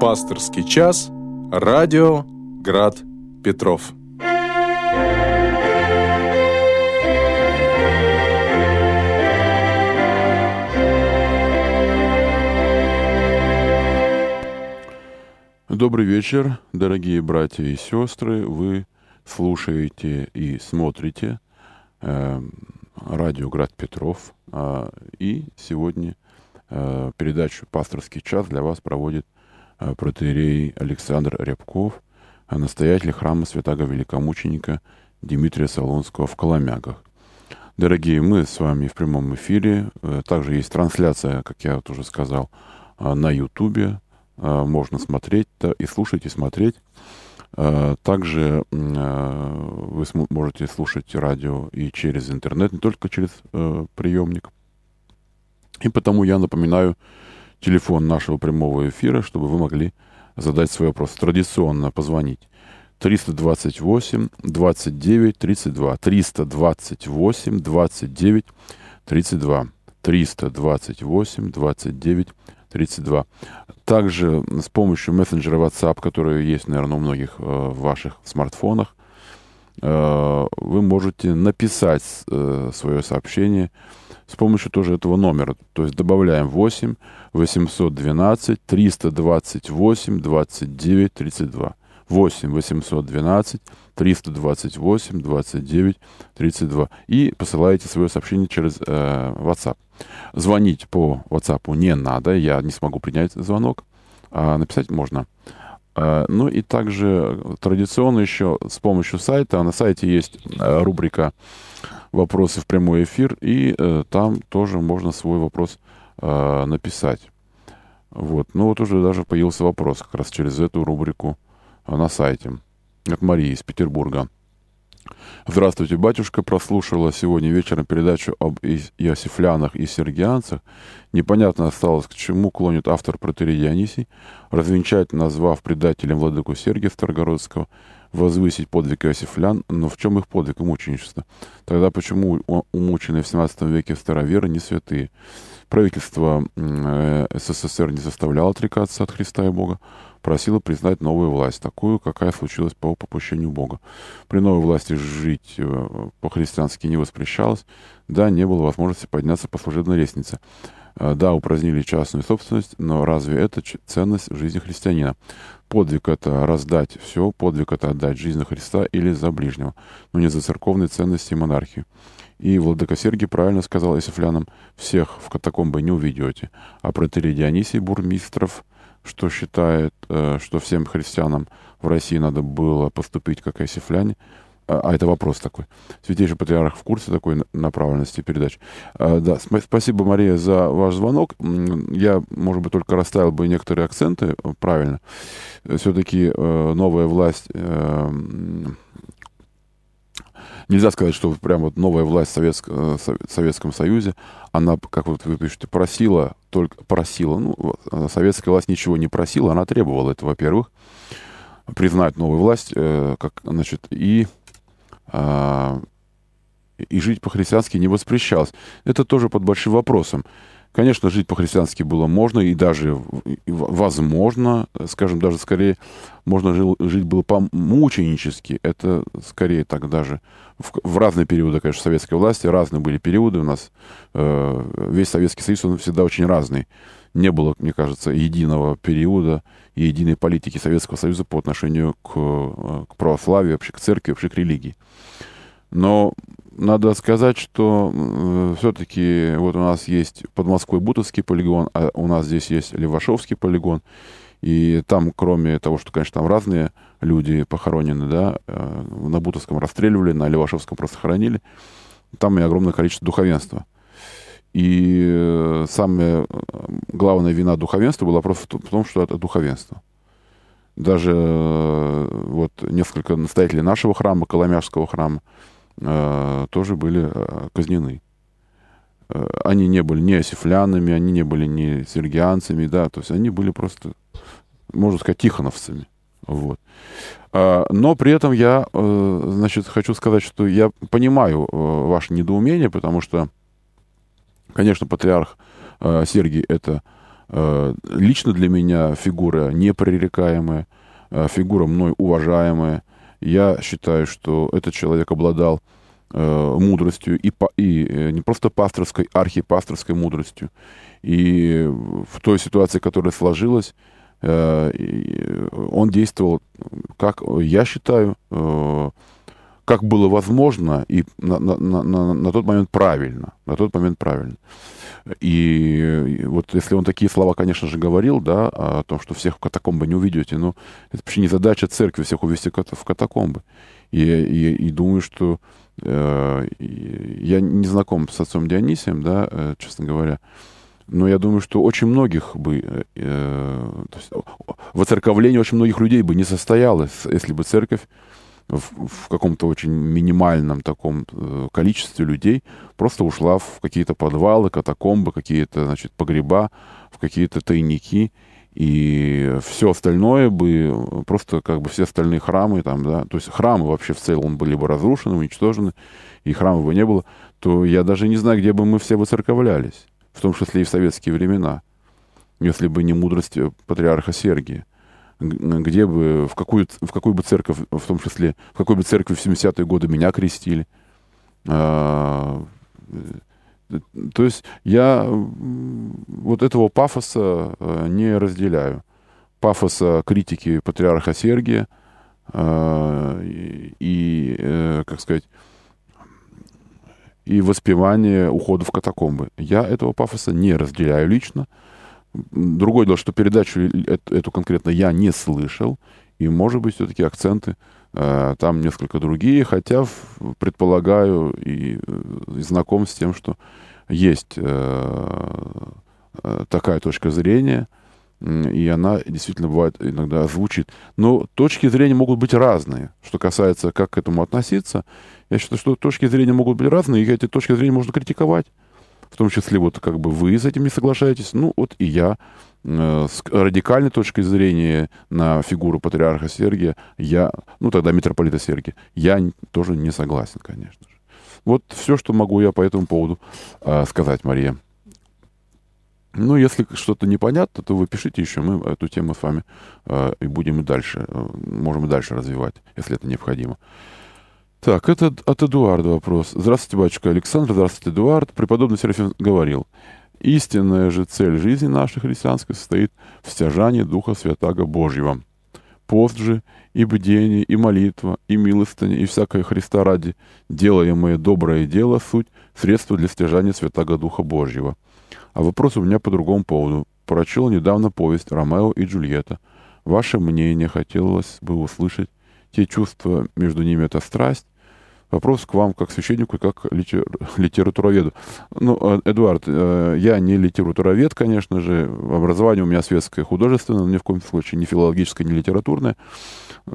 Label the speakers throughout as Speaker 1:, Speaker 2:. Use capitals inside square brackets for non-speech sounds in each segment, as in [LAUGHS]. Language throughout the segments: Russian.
Speaker 1: Пасторский час. Радио Град Петров.
Speaker 2: Добрый вечер, дорогие братья и сестры. Вы слушаете и смотрите э, радио Град Петров. Э, и сегодня э, передачу «Пасторский час» для вас проводит э, протеерей Александр Рябков, настоятель храма святого великомученика Дмитрия Солонского в Коломягах. Дорогие, мы с вами в прямом эфире. Э, также есть трансляция, как я вот уже сказал, э, на Ютубе. Э, можно смотреть и слушать, и смотреть. Также вы можете слушать радио и через интернет, не только через приемник. И потому я напоминаю телефон нашего прямого эфира, чтобы вы могли задать свой вопрос. Традиционно позвонить 328 29 32. 328 29 32. 328 29 32. Также с помощью мессенджера WhatsApp, который есть, наверное, у многих э, в ваших смартфонах, э, вы можете написать э, свое сообщение с помощью тоже этого номера. То есть добавляем 8 812 328 29 32. 8 812 328 29 32. И посылаете свое сообщение через э, WhatsApp. Звонить по WhatsApp не надо, я не смогу принять звонок, а написать можно. Э, ну и также традиционно еще с помощью сайта, на сайте есть э, рубрика «Вопросы в прямой эфир», и э, там тоже можно свой вопрос э, написать. Вот. Ну вот уже даже появился вопрос как раз через эту рубрику на сайте от Марии из Петербурга. Здравствуйте, батюшка. Прослушала сегодня вечером передачу об иосифлянах и сергианцах. Непонятно осталось, к чему клонит автор протерей Дионисий, развенчать, назвав предателем владыку Сергия Старгородского, возвысить подвиг иосифлян, но в чем их подвиг и мученичество? Тогда почему умученные в 17 веке староверы не святые? Правительство э, СССР не заставляло отрекаться от Христа и Бога, просила признать новую власть, такую, какая случилась по попущению Бога. При новой власти жить э, по-христиански не воспрещалось, да, не было возможности подняться по служебной лестнице. Э, да, упразднили частную собственность, но разве это ценность жизни христианина? Подвиг — это раздать все, подвиг — это отдать жизнь за Христа или за ближнего, но не за церковные ценности и монархию. И Владыка Сергий правильно сказал Исифлянам, всех в катакомбы не уведете. А протерей Дионисий Бурмистров — что считает, э, что всем христианам в России надо было поступить как Иосифляне. А, а это вопрос такой. Святейший Патриарх в курсе такой направленности передач. А, да, спасибо, Мария, за ваш звонок. Я, может быть, только расставил бы некоторые акценты э, правильно. Все-таки э, новая власть нельзя сказать, что прям вот новая власть в Советском, Советском Союзе, она, как вот вы пишете, просила, только просила, ну, э, советская власть ничего не просила, она требовала это, во-первых, признать новую власть, э, как, значит, и, э, и жить по-христиански не воспрещалось. Это тоже под большим вопросом. Конечно, жить по-христиански было можно и даже возможно, скажем, даже скорее можно жить было по-мученически. Это скорее так даже в, в разные периоды, конечно, советской власти, разные были периоды у нас. Э, весь Советский Союз, он всегда очень разный. Не было, мне кажется, единого периода и единой политики Советского Союза по отношению к, э, к православию, вообще к церкви, вообще к религии. Но надо сказать, что э, все-таки вот у нас есть под Москвой Бутовский полигон, а у нас здесь есть Левашовский полигон. И там, кроме того, что, конечно, там разные люди похоронены, да, э, на Бутовском расстреливали, на Левашовском просто хоронили, там и огромное количество духовенства. И э, самая главная вина духовенства была просто в том, что это духовенство. Даже э, вот несколько настоятелей нашего храма, Коломяжского храма, Э, тоже были э, казнены. Э, они не были ни осифлянами, они не были ни сергианцами, да, то есть они были просто, можно сказать, тихоновцами. Вот. Но при этом я, значит, хочу сказать, что я понимаю ваше недоумение, потому что, конечно, патриарх Сергий — это Лично для меня фигура непререкаемая, фигура мной уважаемая. Я считаю, что этот человек обладал мудростью и, и не просто пасторской, архипасторской мудростью. И в той ситуации, которая сложилась, он действовал, как я считаю, как было возможно и на, на, на, на тот момент правильно. На тот момент правильно. И вот если он такие слова, конечно же, говорил, да, о том, что всех в катакомбы не уведете, но это вообще не задача церкви всех увести в катакомбы. И, и, и думаю, что э, я не знаком с отцом Дионисием, да, э, честно говоря, но я думаю, что очень многих бы, э, э то есть, воцерковление очень многих людей бы не состоялось, если бы церковь в, в каком-то очень минимальном таком э, количестве людей просто ушла в какие-то подвалы, катакомбы, какие-то, значит, погреба, в какие-то тайники, и все остальное бы, просто как бы все остальные храмы там, да, то есть храмы вообще в целом были бы разрушены, уничтожены, и храмов бы не было, то я даже не знаю, где бы мы все выцерковлялись, в том числе и в советские времена, если бы не мудрость патриарха Сергия где бы, в какую, в какую бы церковь, в том числе, в какой бы церкви в 70-е годы меня крестили. А, э, то есть я вот этого пафоса э, не разделяю. Пафоса критики патриарха Сергия а, и, и э, как сказать, и воспевание ухода в катакомбы. Я этого пафоса не разделяю лично. Другое дело, что передачу эту, конкретно я не слышал, и, может быть, все-таки акценты э, там несколько другие, хотя предполагаю и, и знаком с тем, что есть э, э, такая точка зрения, и она действительно бывает иногда звучит. Но точки зрения могут быть разные. Что касается, как к этому относиться, я считаю, что точки зрения могут быть разные, и эти точки зрения можно критиковать в том числе вот как бы вы с этим не соглашаетесь, ну вот и я э, с радикальной точки зрения на фигуру патриарха Сергия, я, ну тогда митрополита Сергия, я тоже не согласен, конечно же. Вот все, что могу я по этому поводу э, сказать, Мария. Ну, если что-то непонятно, то вы пишите еще, мы эту тему с вами э, и будем и дальше, э, можем и дальше развивать, если это необходимо. Так, это от Эдуарда вопрос. Здравствуйте, батюшка Александр, здравствуйте, Эдуард. Преподобный Серафим говорил, истинная же цель жизни нашей христианской состоит в стяжании Духа Святаго Божьего. Пост же, и бдение, и молитва, и милостыня, и всякое Христа ради делаемое доброе дело суть средство для стяжания Святаго Духа Божьего. А вопрос у меня по другому поводу. Прочел недавно повесть «Ромео и Джульетта». Ваше мнение хотелось бы услышать те чувства между ними — это страсть. Вопрос к вам как священнику и как литер... литературоведу. Ну, э, Эдуард, э, я не литературовед, конечно же. Образование у меня светское, художественное, но ни в коем случае не филологическое, не литературное.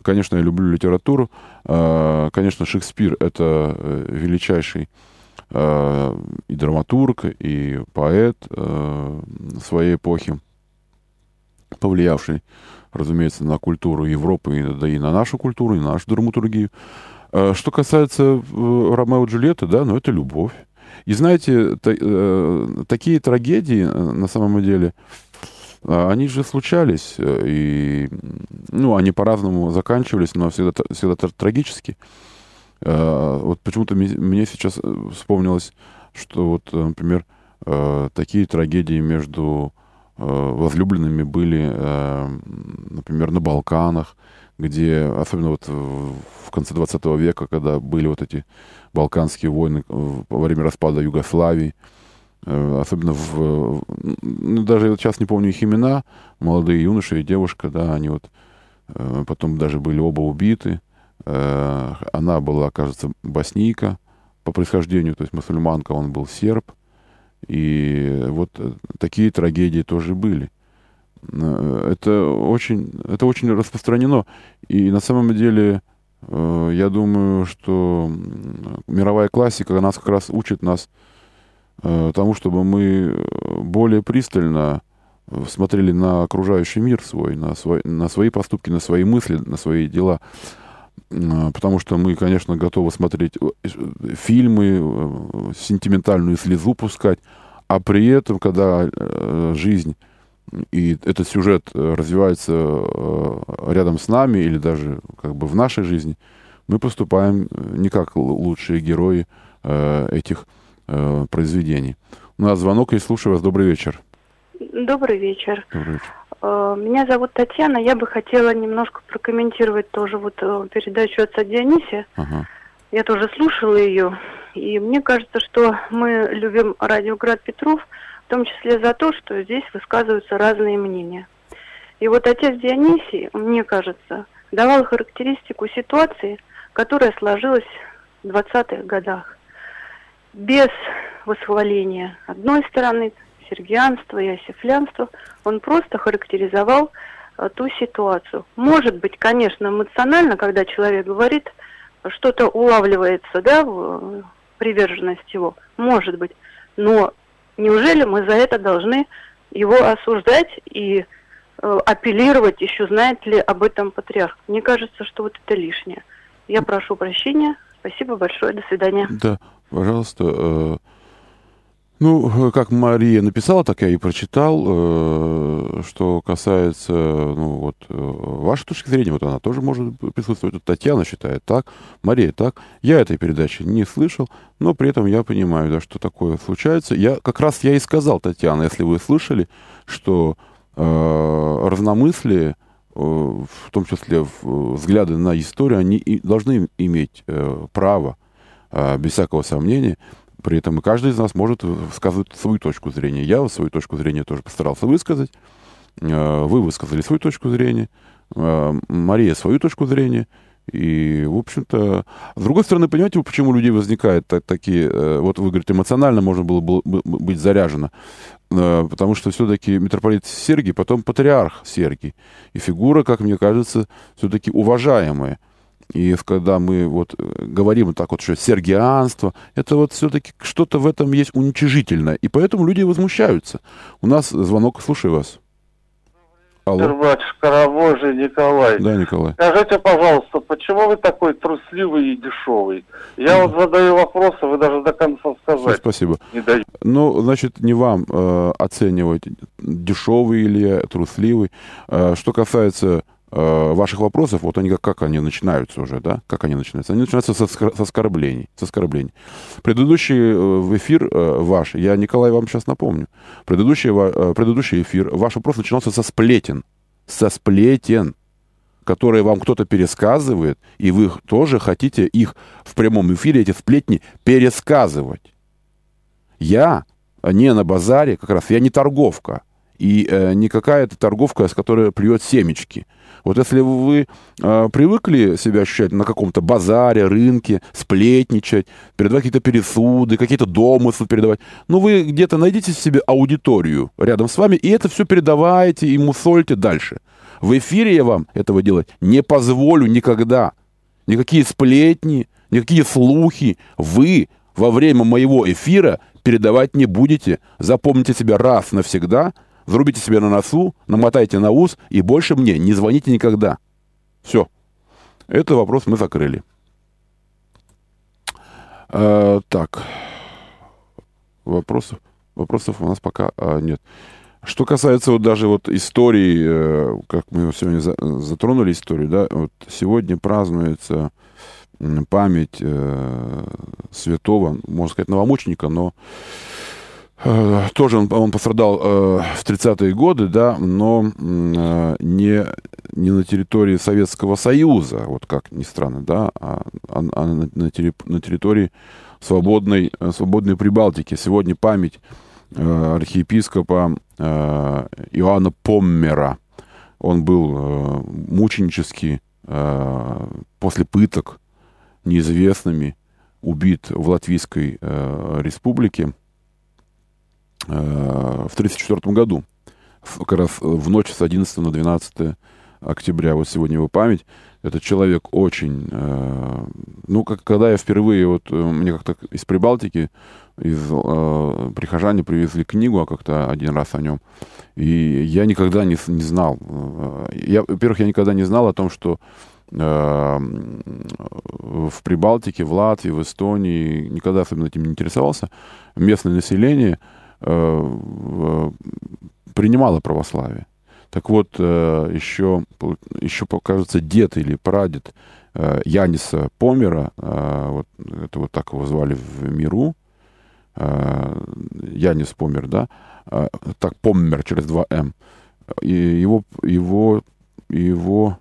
Speaker 2: Конечно, я люблю литературу. Э, конечно, Шекспир — это величайший и драматург, и поэт своей эпохи, повлиявший разумеется, на культуру Европы, да и на нашу культуру, и на нашу драматургию. А что касается э, Ромео и Джульетты, да, ну это любовь. И знаете, э, такие трагедии, э, на самом деле, они же случались, и, ну, они по-разному заканчивались, но всегда, всегда трагически. Вот почему-то мне сейчас вспомнилось, что вот, например, такие трагедии между Э, возлюбленными были, э, например, на Балканах, где, особенно вот в конце 20 века, когда были вот эти балканские войны во время распада Югославии, э, особенно в... Ну, даже сейчас не помню их имена, молодые юноши и девушка, да, они вот потом даже были оба убиты. Она была, кажется, боснийка по происхождению, то есть мусульманка, он был серб – и вот э, такие трагедии тоже были. Э, это очень, это очень распространено. И на самом деле, э, я думаю, что мировая классика нас как раз учит нас тому, чтобы мы более пристально смотрели на окружающий мир свой, на, свой, на свои поступки, на свои мысли, на свои дела. А, потому что мы, конечно, готовы смотреть э, фильмы, э, сентиментальную слезу пускать, а при этом, когда э, жизнь и этот сюжет развивается рядом с нами или даже как бы в нашей жизни, мы поступаем не как лучшие герои этих произведений. У нас звонок, и слушаю вас. Добрый вечер.
Speaker 3: Добрый вечер. Добрый вечер. Э, меня зовут Татьяна. Я бы хотела немножко прокомментировать тоже вот э, передачу отца Дионисия. Ага. Я тоже слушала ее. И мне кажется, что мы любим радиоград Петров, в том числе за то, что здесь высказываются разные мнения. И вот отец Дионисий, мне кажется, давал характеристику ситуации, которая сложилась в 20-х годах. Без восхваления одной стороны, сергианства и осифлянства, он просто характеризовал а, ту ситуацию. Может быть, конечно, эмоционально, когда человек говорит, что-то улавливается, да, в приверженность его, может быть, но неужели мы за это должны его осуждать и э, апеллировать, еще знает ли об этом патриарх? Мне кажется, что вот это лишнее. Я прошу прощения. Спасибо большое. До свидания.
Speaker 2: Да, пожалуйста. Э, ну, как Мария написала, так я и прочитал, э, что касается, ну, вот, э, вашей точки зрения, вот она тоже может присутствовать. Вот Татьяна считает так, Мария так. Я этой передачи не слышал, но при этом я понимаю, да, что такое случается. Я как раз я и сказал, Татьяна, если вы слышали, что э, разномыслие, э, в том числе взгляды на историю, они должны иметь э, право, э, без всякого сомнения, при этом и каждый из нас может высказывать свою точку зрения. Я свою точку зрения тоже постарался высказать. Э, вы высказали свою точку зрения. Э, Мария свою точку зрения. И, в общем-то, с другой стороны, понимаете, почему у людей возникают так, такие, э, вот вы говорите, эмоционально можно было бы быть заряжено, потому что все-таки митрополит Сергий, потом патриарх Сергий, и фигура, как мне кажется, все-таки уважаемая. И когда мы вот э, говорим так вот, что сергианство, это вот все-таки что-то в этом есть уничижительное. И поэтому люди возмущаются. У нас звонок, слушаю вас.
Speaker 4: Алло. Батюшка Рабожий Николай.
Speaker 2: Да, Николай.
Speaker 4: Скажите, пожалуйста, почему вы такой трусливый и дешевый? Я вот задаю вопросы, вы даже до конца сказать
Speaker 2: Спасибо. не даете. Ну, значит, не вам э, оценивать, дешевый или трусливый. Э, что касается ваших вопросов, вот они как, как они начинаются уже, да? Как они начинаются? Они начинаются со, с оскорблений, с оскорблений. Предыдущий э, эфир э, ваш, я, Николай, вам сейчас напомню, предыдущий, предыдущий эфир, ваш вопрос начинался со сплетен. Со сплетен которые вам кто-то пересказывает, и вы тоже хотите их в прямом эфире, эти сплетни, пересказывать. Я не на базаре, как раз, я не торговка. И э, не какая-то торговка, с которой плюет семечки. Вот если вы э, привыкли себя ощущать на каком-то базаре, рынке, сплетничать, передавать какие-то пересуды, какие-то домыслы передавать, ну вы где-то найдите себе аудиторию рядом с вами, и это все передавайте и мусольте дальше. В эфире я вам этого делать не позволю никогда. Никакие сплетни, никакие слухи вы во время моего эфира передавать не будете. Запомните себя раз навсегда – Зарубите себе на носу, намотайте на ус и больше мне не звоните никогда. Все. Это вопрос мы закрыли. А, так. Вопросов, вопросов у нас пока а, нет. Что касается вот даже вот истории, э, как мы сегодня за, затронули историю, да, вот сегодня празднуется память э, святого, можно сказать, новомученика, но Э, тоже он, он пострадал э, в 30-е годы, да, но э, не, не на территории Советского Союза, вот как ни странно, да, а, а, а на, на, территории свободной, э, свободной Прибалтики. Сегодня память э, архиепископа э, Иоанна Поммера. Он был э, мученически э, после пыток неизвестными убит в Латвийской э, республике Э, в 1934 году, как раз в ночь с 11 на 12 октября, вот сегодня его память, этот человек очень, э, ну, как, когда я впервые, вот, э, мне как-то из Прибалтики, из э, прихожане привезли книгу, а как-то один раз о нем, и я никогда не, не знал, я, во-первых, я никогда не знал о том, что э, в Прибалтике, в Латвии, в Эстонии, никогда особенно этим не интересовался, местное население – Э, принимала православие. Так вот, э, еще, еще покажется, дед или прадед э, Яниса Помера, э, вот, это вот так его звали в миру, Янис Помер, да, так Помер через 2 М, и его, его, его,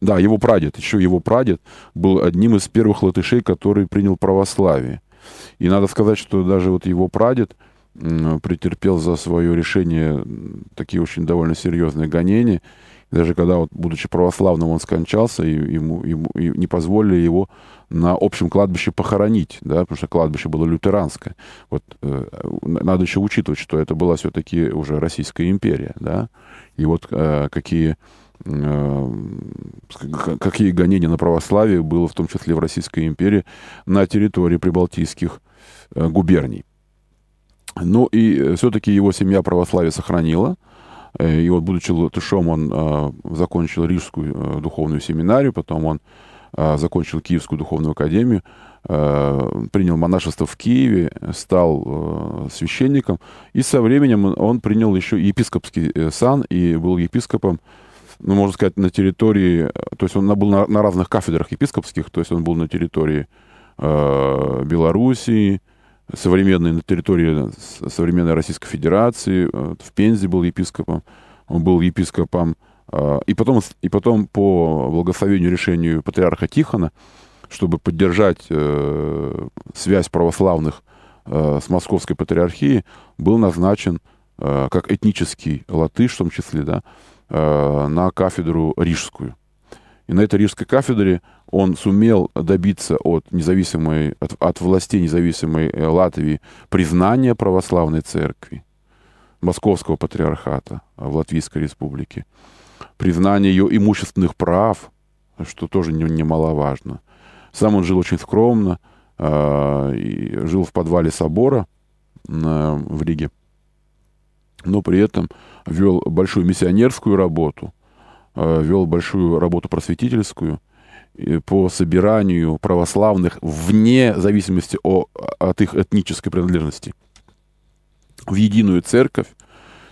Speaker 2: да, его прадед, еще его прадед был одним из первых латышей, который принял православие. И надо сказать, что даже вот его прадед – претерпел за свое решение такие очень довольно серьезные гонения. Даже когда, вот, будучи православным, он скончался, и ему, ему и не позволили его на общем кладбище похоронить, да, потому что кладбище было лютеранское. Вот э, надо еще учитывать, что это была все-таки уже Российская империя, да, и вот э, какие э, какие гонения на православие было в том числе в Российской империи на территории прибалтийских э, губерний. Ну и э, все-таки его семья православие сохранила. Э, и вот, будучи латышом, он э, закончил Рижскую духовную семинарию, потом он закончил Киевскую духовную академию, принял монашество в Киеве, стал священником, и со временем он принял еще епископский сан и был епископом, ну, можно сказать, на территории, то есть он был на, на разных кафедрах епископских, то есть он был на территории э, Белоруссии, современной, на территории современной Российской Федерации. Э, в Пензе был епископом. Он был епископом. Э, и потом, и потом по благословению решению патриарха Тихона, чтобы поддержать э, связь православных с Московской патриархией, был назначен как этнический латыш, в том числе, да, на кафедру рижскую. И на этой рижской кафедре он сумел добиться от независимой, от, от властей независимой э, Латвии признания православной церкви, Московского патриархата в Латвийской республике, признания ее имущественных прав, что тоже немаловажно. Сам он жил очень скромно, э, жил в подвале собора э, в Риге, но при этом вел большую миссионерскую работу, э, вел большую работу просветительскую – по собиранию православных вне зависимости о, от их этнической принадлежности в единую церковь.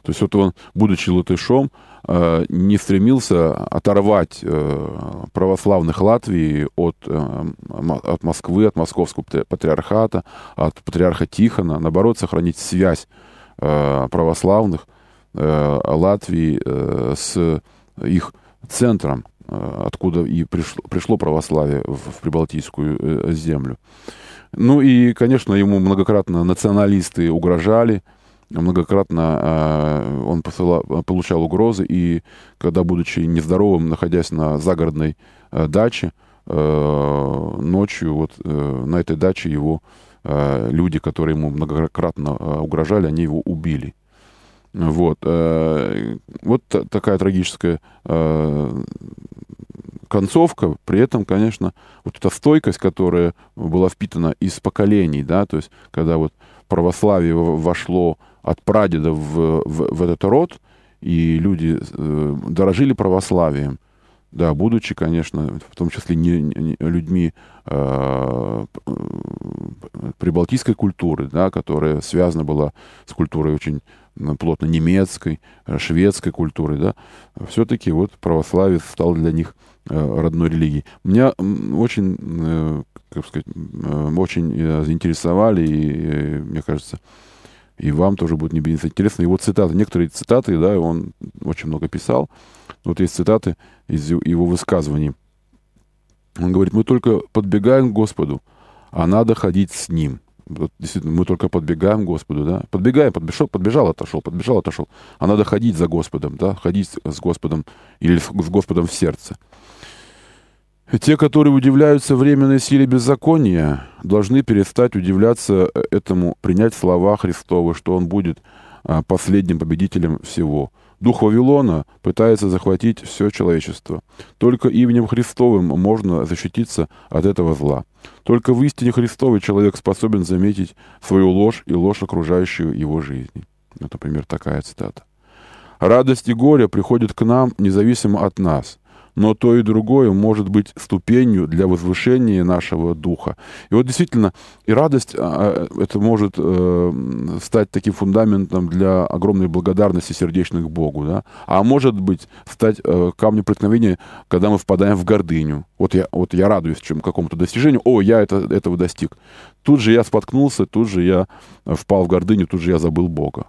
Speaker 2: То есть вот он, будучи латышом, э, не стремился оторвать э, православных Латвии от, э, от Москвы, от московского патриархата, от патриарха Тихона, наоборот, сохранить связь православных Латвии с их центром, Э, откуда и пришло, пришло православие в, в Прибалтийскую э, землю. Ну и, конечно, ему многократно националисты угрожали, многократно э, он посылал, получал угрозы, и когда, будучи нездоровым, находясь на загородной э, даче, э, ночью вот э, на этой даче его э, люди, которые ему многократно э, угрожали, они его убили. Вот, э, вот такая трагическая э, концовка, при этом, конечно, вот эта стойкость, которая была впитана из поколений, да, то есть когда вот православие вошло от прадеда в, в, в этот род, и люди э, дорожили православием, да, будучи, конечно, в том числе не, не людьми э, прибалтийской культуры, да, которая связана была с культурой очень плотно немецкой, э, шведской культурой, да, все-таки вот православие стал для них э, родной религией. Меня очень, э, как сказать, очень заинтересовали, и, мне кажется, и вам тоже будет не интересно его цитаты. Некоторые цитаты, да, он очень много писал. Вот есть цитаты из его высказываний. Он говорит, мы только подбегаем к Господу, а надо ходить с Ним вот, действительно, мы только подбегаем к Господу, да, подбегаем, подбежал, подбежал, отошел, подбежал, отошел, а надо ходить за Господом, да, ходить с Господом или с Господом в сердце. Те, которые удивляются временной силе беззакония, должны перестать удивляться этому, принять слова Христовы, что Он будет а, последним победителем всего – Дух Вавилона пытается захватить все человечество. Только именем Христовым можно защититься от этого зла. Только в истине Христовой человек способен заметить свою ложь и ложь окружающую его жизни. Вот, например, такая цитата. «Радость и горе приходят к нам независимо от нас. Но то и другое может быть ступенью для возвышения нашего духа. И вот действительно, и радость, а, а, это может э, стать таким фундаментом для огромной благодарности сердечной к Богу, да? а может быть стать э, камнем преткновения, когда мы впадаем в гордыню. Вот я, вот я радуюсь чем, какому-то достижению, о, я это, этого достиг. Тут же я споткнулся, тут же я впал в гордыню, тут же я забыл Бога.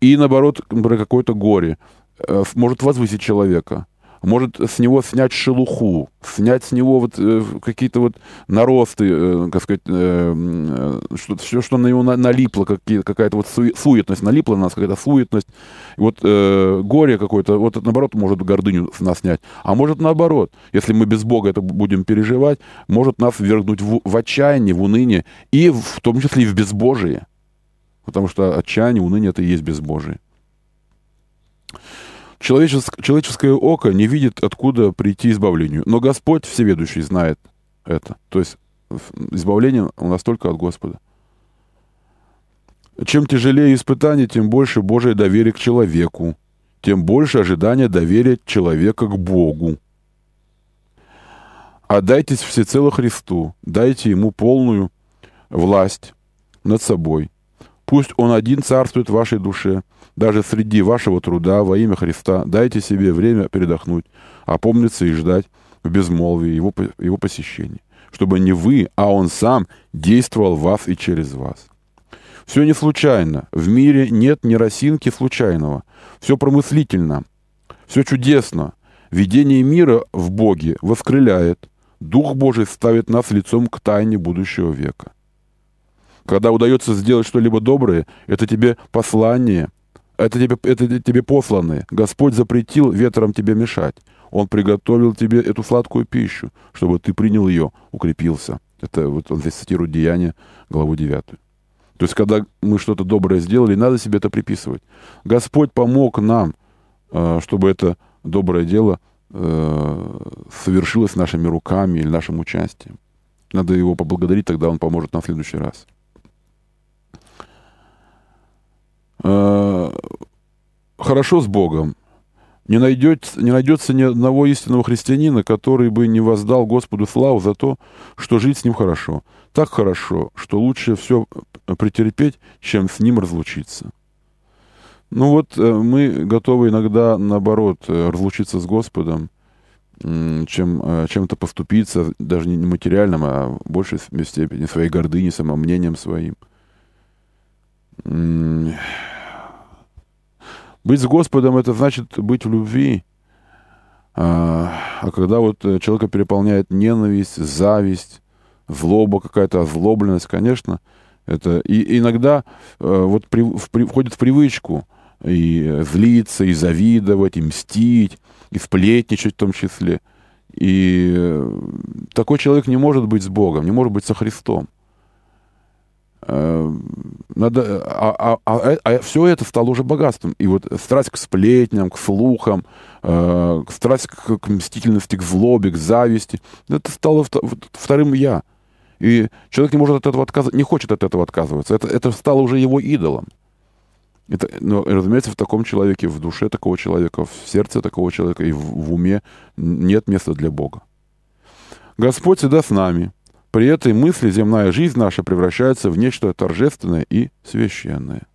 Speaker 2: И наоборот, про какое-то горе э, может возвысить человека может с него снять шелуху, снять с него вот э, какие-то вот наросты, э, как сказать, э, что, все, что на него на, налипло, какая-то вот суетность, налипла на нас какая-то суетность, вот горе какое-то, вот наоборот может гордыню с нас снять, а может наоборот, если мы без Бога это будем переживать, может нас ввергнуть в, в отчаяние, в уныние, и в, в том числе и в безбожие, потому что отчаяние, уныние это и есть безбожие. Человеческое, человеческое око не видит, откуда прийти избавлению. Но Господь Всеведущий знает это. То есть избавление у нас только от Господа. Чем тяжелее испытание, тем больше Божие доверие к человеку, тем больше ожидания доверия человека к Богу. Отдайтесь всецело Христу, дайте Ему полную власть над собой. Пусть Он один царствует в вашей душе – даже среди вашего труда во имя Христа дайте себе время передохнуть, опомниться и ждать в безмолвии его, его посещения, чтобы не вы, а Он сам действовал в вас и через вас. Все не случайно. В мире нет ни росинки случайного. Все промыслительно. Все чудесно. Видение мира в Боге воскрыляет. Дух Божий ставит нас лицом к тайне будущего века. Когда удается сделать что-либо доброе, это тебе послание, это тебе, это тебе посланные. Господь запретил ветром тебе мешать. Он приготовил тебе эту сладкую пищу, чтобы ты принял ее, укрепился. Это вот он здесь цитирует Деяние, главу 9. То есть, когда мы что-то доброе сделали, надо себе это приписывать. Господь помог нам, э, чтобы это доброе дело э, совершилось нашими руками или нашим участием. Надо его поблагодарить, тогда он поможет нам в следующий раз. Э, хорошо с Богом. Не, найдется, не найдется ни одного истинного христианина, который бы не воздал Господу славу за то, что жить с ним хорошо. Так хорошо, что лучше все претерпеть, чем с ним разлучиться. Ну вот э, мы готовы иногда, наоборот, э, разлучиться с Господом, чем чем-то поступиться, даже не материальным, а в большей степени своей гордыней, самомнением своим. Быть с Господом — это значит быть в любви. А, а когда вот э, человека переполняет ненависть, зависть, злоба какая-то, озлобленность, конечно, это и иногда э, вот при, в, при, входит в привычку и злиться, и завидовать, и мстить, и сплетничать в том числе. И э, такой человек не может быть с Богом, не может быть со Христом. Э, надо, а, а, а, а все это стало уже богатством. И вот страсть к сплетням, к слухам, э, страсть к, к мстительности, к злобе, к зависти, это стало вторым «я». И человек не может от этого отказываться, не хочет от этого отказываться. Это, это стало уже его идолом. Это, ну, разумеется, в таком человеке, в душе такого человека, в сердце такого человека и в, в уме нет места для Бога. Господь всегда с нами. При этой мысли земная жизнь наша превращается в нечто торжественное и священное.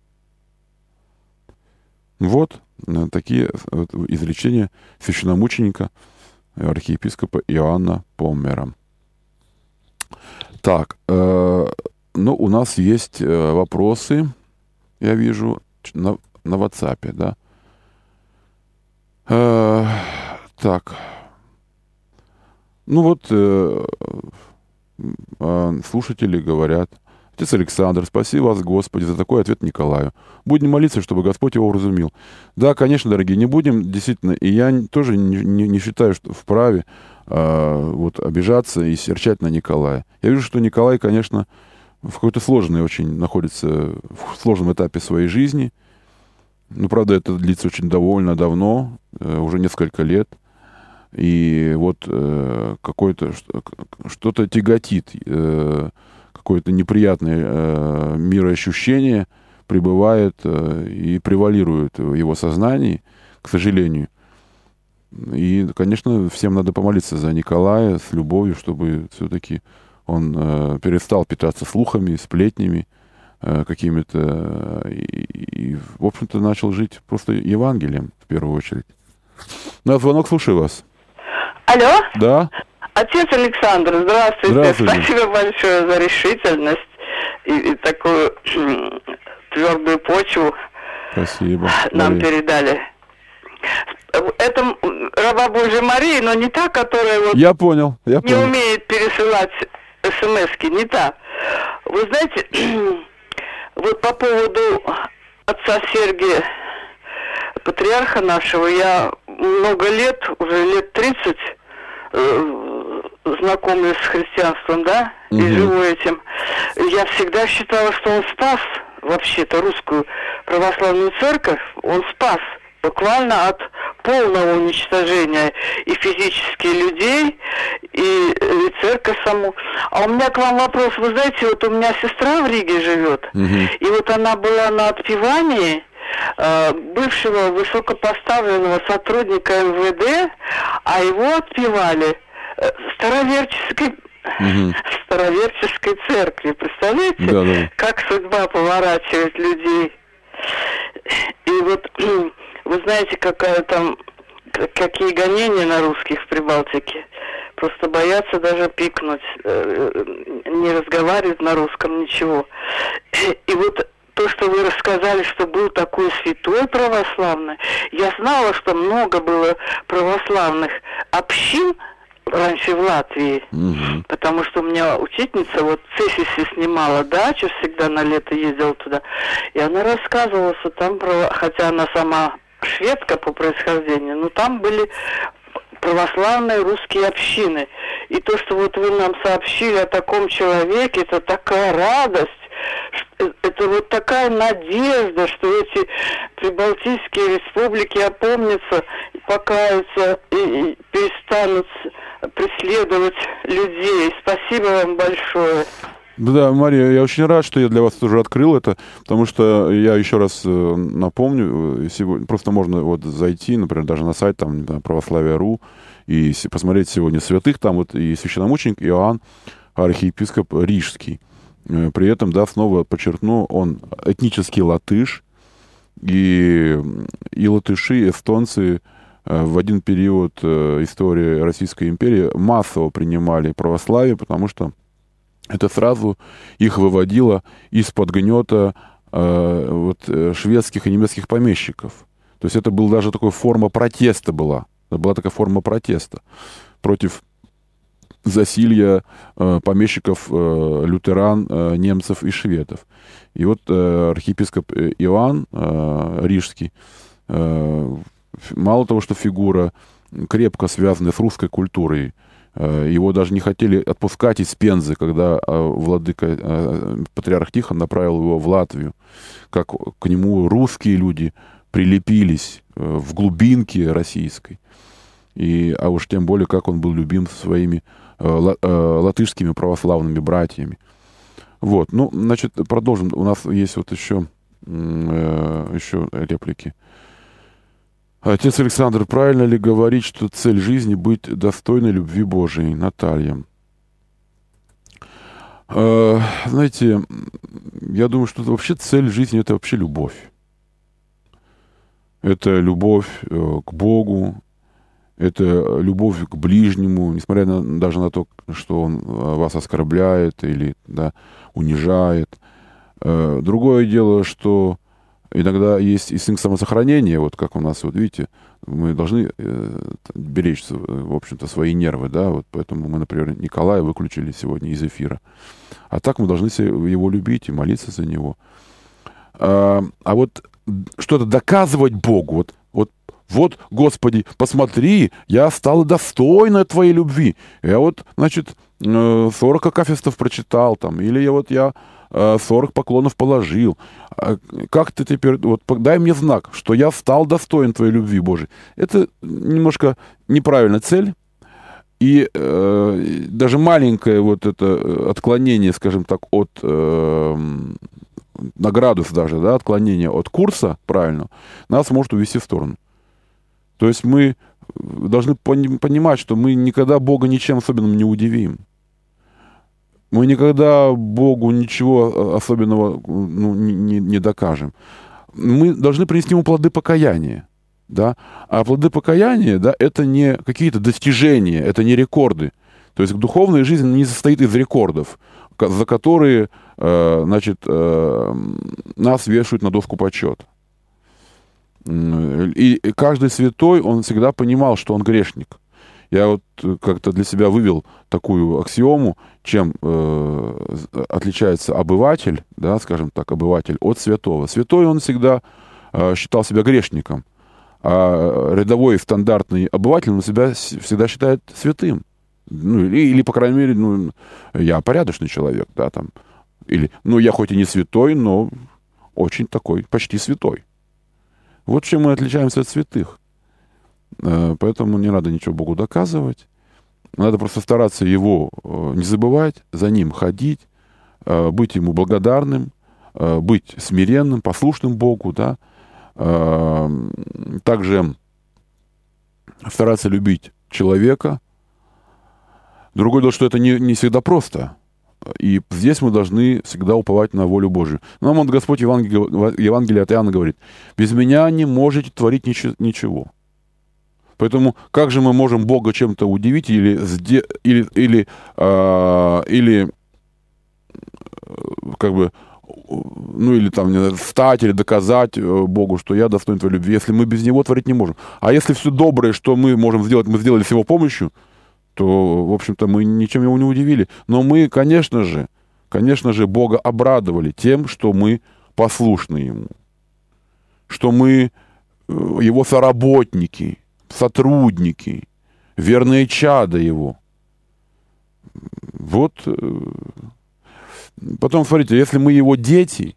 Speaker 2: Вот э, такие вот, изречения священномученика архиепископа Иоанна Поммера. Так, э, ну, у нас есть э, вопросы, я вижу, на, на WhatsApp, да. Э, так. Ну вот, э, слушатели говорят, Отец Александр, спаси вас, Господи, за такой ответ Николаю. Будем молиться, чтобы Господь его уразумил. Да, конечно, дорогие, не будем, действительно, и я тоже не, не, не считаю, что вправе э, вот, обижаться и серчать на Николая. Я вижу, что Николай, конечно, в какой-то сложной очень находится, в сложном этапе своей жизни. Ну, правда, это длится очень довольно давно, э, уже несколько лет – и вот э, какое-то что-то тяготит, э, какое-то неприятное э, мироощущение пребывает э, и превалирует в его сознании, к сожалению. И, конечно, всем надо помолиться за Николая с любовью, чтобы все-таки он э, перестал питаться слухами, сплетнями э, какими-то и, и, в общем-то, начал жить просто Евангелием в первую очередь. На звонок слушаю вас.
Speaker 5: Алло?
Speaker 2: Да.
Speaker 5: Отец Александр, здравствуйте.
Speaker 2: Здравствуйте.
Speaker 5: Спасибо большое за решительность и, и такую твердую почву
Speaker 2: Спасибо.
Speaker 5: нам Мария. передали. Это раба Божья Мария, но не та, которая вот
Speaker 2: я понял, я
Speaker 5: не
Speaker 2: понял.
Speaker 5: умеет пересылать смс не та. Вы знаете, [CLEARS THROAT] вот по поводу отца Сергия, патриарха нашего, я много лет, уже лет 30, э, знакомлюсь с христианством, да, угу. и живу этим. Я всегда считала, что он спас вообще-то русскую православную церковь, он спас буквально от полного уничтожения и физически людей, и, и церковь саму. А у меня к вам вопрос. Вы знаете, вот у меня сестра в Риге живет, угу. и вот она была на отпевании, э, бывшего высокопоставленного сотрудника МВД, а его отпевали э, староверческой угу. [LAUGHS] староверческой церкви. Представляете,
Speaker 2: да, да.
Speaker 5: как судьба поворачивает людей? И вот [CLEARS THROAT] вы знаете, какая там какие гонения на русских в Прибалтике. Просто боятся даже пикнуть, э, не разговаривать на русском, ничего. [CLEARS THROAT] И вот то, что вы рассказали, что был такой святой православный, я знала, что много было православных общин, раньше в Латвии, угу. потому что у меня учительница вот в Цесисе снимала дачу, всегда на лето ездила туда, и она рассказывала, что там, хотя она сама шведка по происхождению, но там были православные русские общины. И то, что вот вы нам сообщили о таком человеке, это такая радость, это вот такая надежда, что эти прибалтийские республики опомнятся, покаются и, и перестанут преследовать людей. Спасибо вам большое.
Speaker 2: Да, Мария, я очень рад, что я для вас тоже открыл это, потому что я еще раз э, напомню, э, сегодня, просто можно вот зайти, например, даже на сайт там православия.ру и посмотреть сегодня святых, там вот и священномученик Иоанн, архиепископ Рижский. Э, при этом, да, снова подчеркну, он этнический латыш, и, и латыши, и эстонцы в один период истории Российской империи массово принимали православие, потому что это сразу их выводило из-под гнета э, вот, э, шведских и немецких помещиков. То есть это была даже такая форма протеста была. Это была такая форма протеста против засилья э, помещиков, э, лютеран, э, немцев и шведов. И вот э, архиепископ э, Иоанн э, Рижский, э, мало того, что фигура крепко связанная с русской культурой, Э, его даже не хотели отпускать из Пензы, когда э, владыка, э, патриарх Тихон направил его в Латвию. Как к нему русские люди прилепились в глубинке российской. И, а уж тем более, как он был любим своими латышскими православными братьями. Вот, ну, значит, продолжим. У нас есть вот еще, еще реплики. Отец Александр, правильно ли говорить, что цель жизни быть достойной любви Божией? Наталья. Э, знаете, я думаю, что вообще цель жизни это вообще любовь. Это любовь э, к Богу, это любовь к ближнему, несмотря на, даже на то, что он э, вас оскорбляет или да, унижает. Э, другое дело, что Иногда есть инстинкт самосохранения, вот как у нас, вот видите, мы должны э, беречь, э, в общем-то, свои нервы, да, вот поэтому мы, например, Николая выключили сегодня из эфира. А так мы должны его любить и молиться за него. А, а вот что-то доказывать Богу, вот, вот, вот, Господи, посмотри, я стала достойна Твоей любви. Я вот, значит, 40 э, акафистов прочитал там, или я вот я 40 э, поклонов положил. А как ты теперь... Вот дай мне знак, что я стал достоин твоей любви Божией. Это немножко неправильная цель. И э, даже маленькое вот это э, отклонение, скажем так, от э, на градус даже, да, отклонение от курса, правильно, нас может увести в сторону. То есть мы должны понимать, что мы никогда Бога ничем особенным не удивим. Мы никогда Богу ничего особенного ну, не, не, докажем. Мы должны принести ему плоды покаяния. Да? А плоды покаяния, да, это не какие-то достижения, это не рекорды. То есть духовная жизнь не состоит из рекордов, за которые, э, значит, э, нас вешают на доску почета. И каждый святой, он всегда понимал, что он грешник. Я вот как-то для себя вывел такую аксиому, чем э, отличается обыватель, да, скажем так, обыватель от святого. Святой он всегда э, считал себя грешником, а рядовой стандартный обыватель он себя всегда считает святым. Ну, или, или, по крайней мере, ну, я порядочный человек, да, там. Или, ну, я хоть и не святой, но очень такой, почти святой. Вот чем мы отличаемся от святых. Э, поэтому не надо ничего Богу доказывать. Надо просто стараться его э, не забывать, за ним ходить, э, быть ему благодарным, быть смиренным, послушным Богу, да. Также стараться любить человека. Другое дело, что это не, не всегда просто. И здесь мы должны всегда уповать на волю Божию. Нам он Господь Евангелие, Евангелие от Иоанна говорит, без меня не можете творить ничего. Поэтому как же мы можем Бога чем-то удивить или, или, или, э, или как бы ну или там не стать или доказать э, Богу, что я достоин твоей любви, если мы без Него творить не можем. А если все доброе, что мы можем сделать, мы сделали с Его помощью, то, в общем-то, мы ничем его не удивили. Но мы, конечно же, конечно же, Бога обрадовали тем, что мы послушны Ему, что мы э, Его соработники, сотрудники, верные чада Его. Вот. Э, потом, смотрите, если мы Его дети,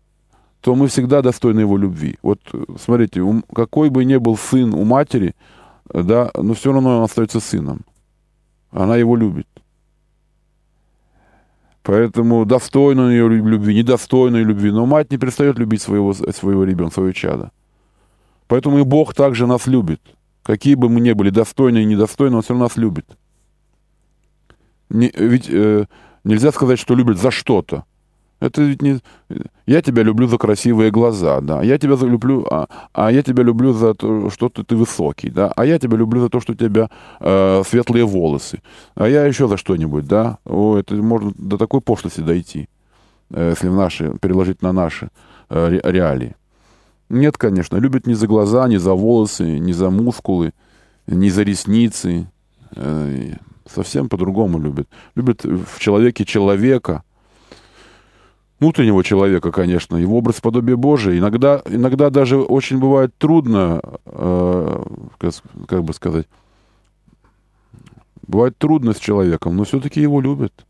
Speaker 2: то мы всегда достойны Его любви. Вот, смотрите, какой бы ни был сын у матери, да, но все равно он остается сыном. Она его любит. Поэтому достойно ее любви, недостойной любви. Но мать не перестает любить своего, своего ребенка, своего чада. Поэтому и Бог также нас любит. Какие бы мы ни были, достойны и недостойны, Он все равно нас любит. Не, ведь э, нельзя сказать, что любит за что-то. Это ведь не... Я тебя люблю за красивые глаза, да. Я тебя люблю, а, а я тебя люблю за то, что ты, ты высокий, да. А я тебя люблю за то, что у тебя э, светлые волосы. А я еще за что-нибудь, да. О, это можно до такой пошлости дойти, э, если в наши, переложить на наши э, реалии. Нет, конечно, любят не за глаза, не за волосы, не за мускулы, не за ресницы. Э, совсем по-другому любят. Любят в человеке человека – внутреннего человека, конечно, его образ подобия Божия. Иногда, иногда даже очень бывает трудно, э, как, как бы сказать, бывает трудно с человеком, но все-таки его любят.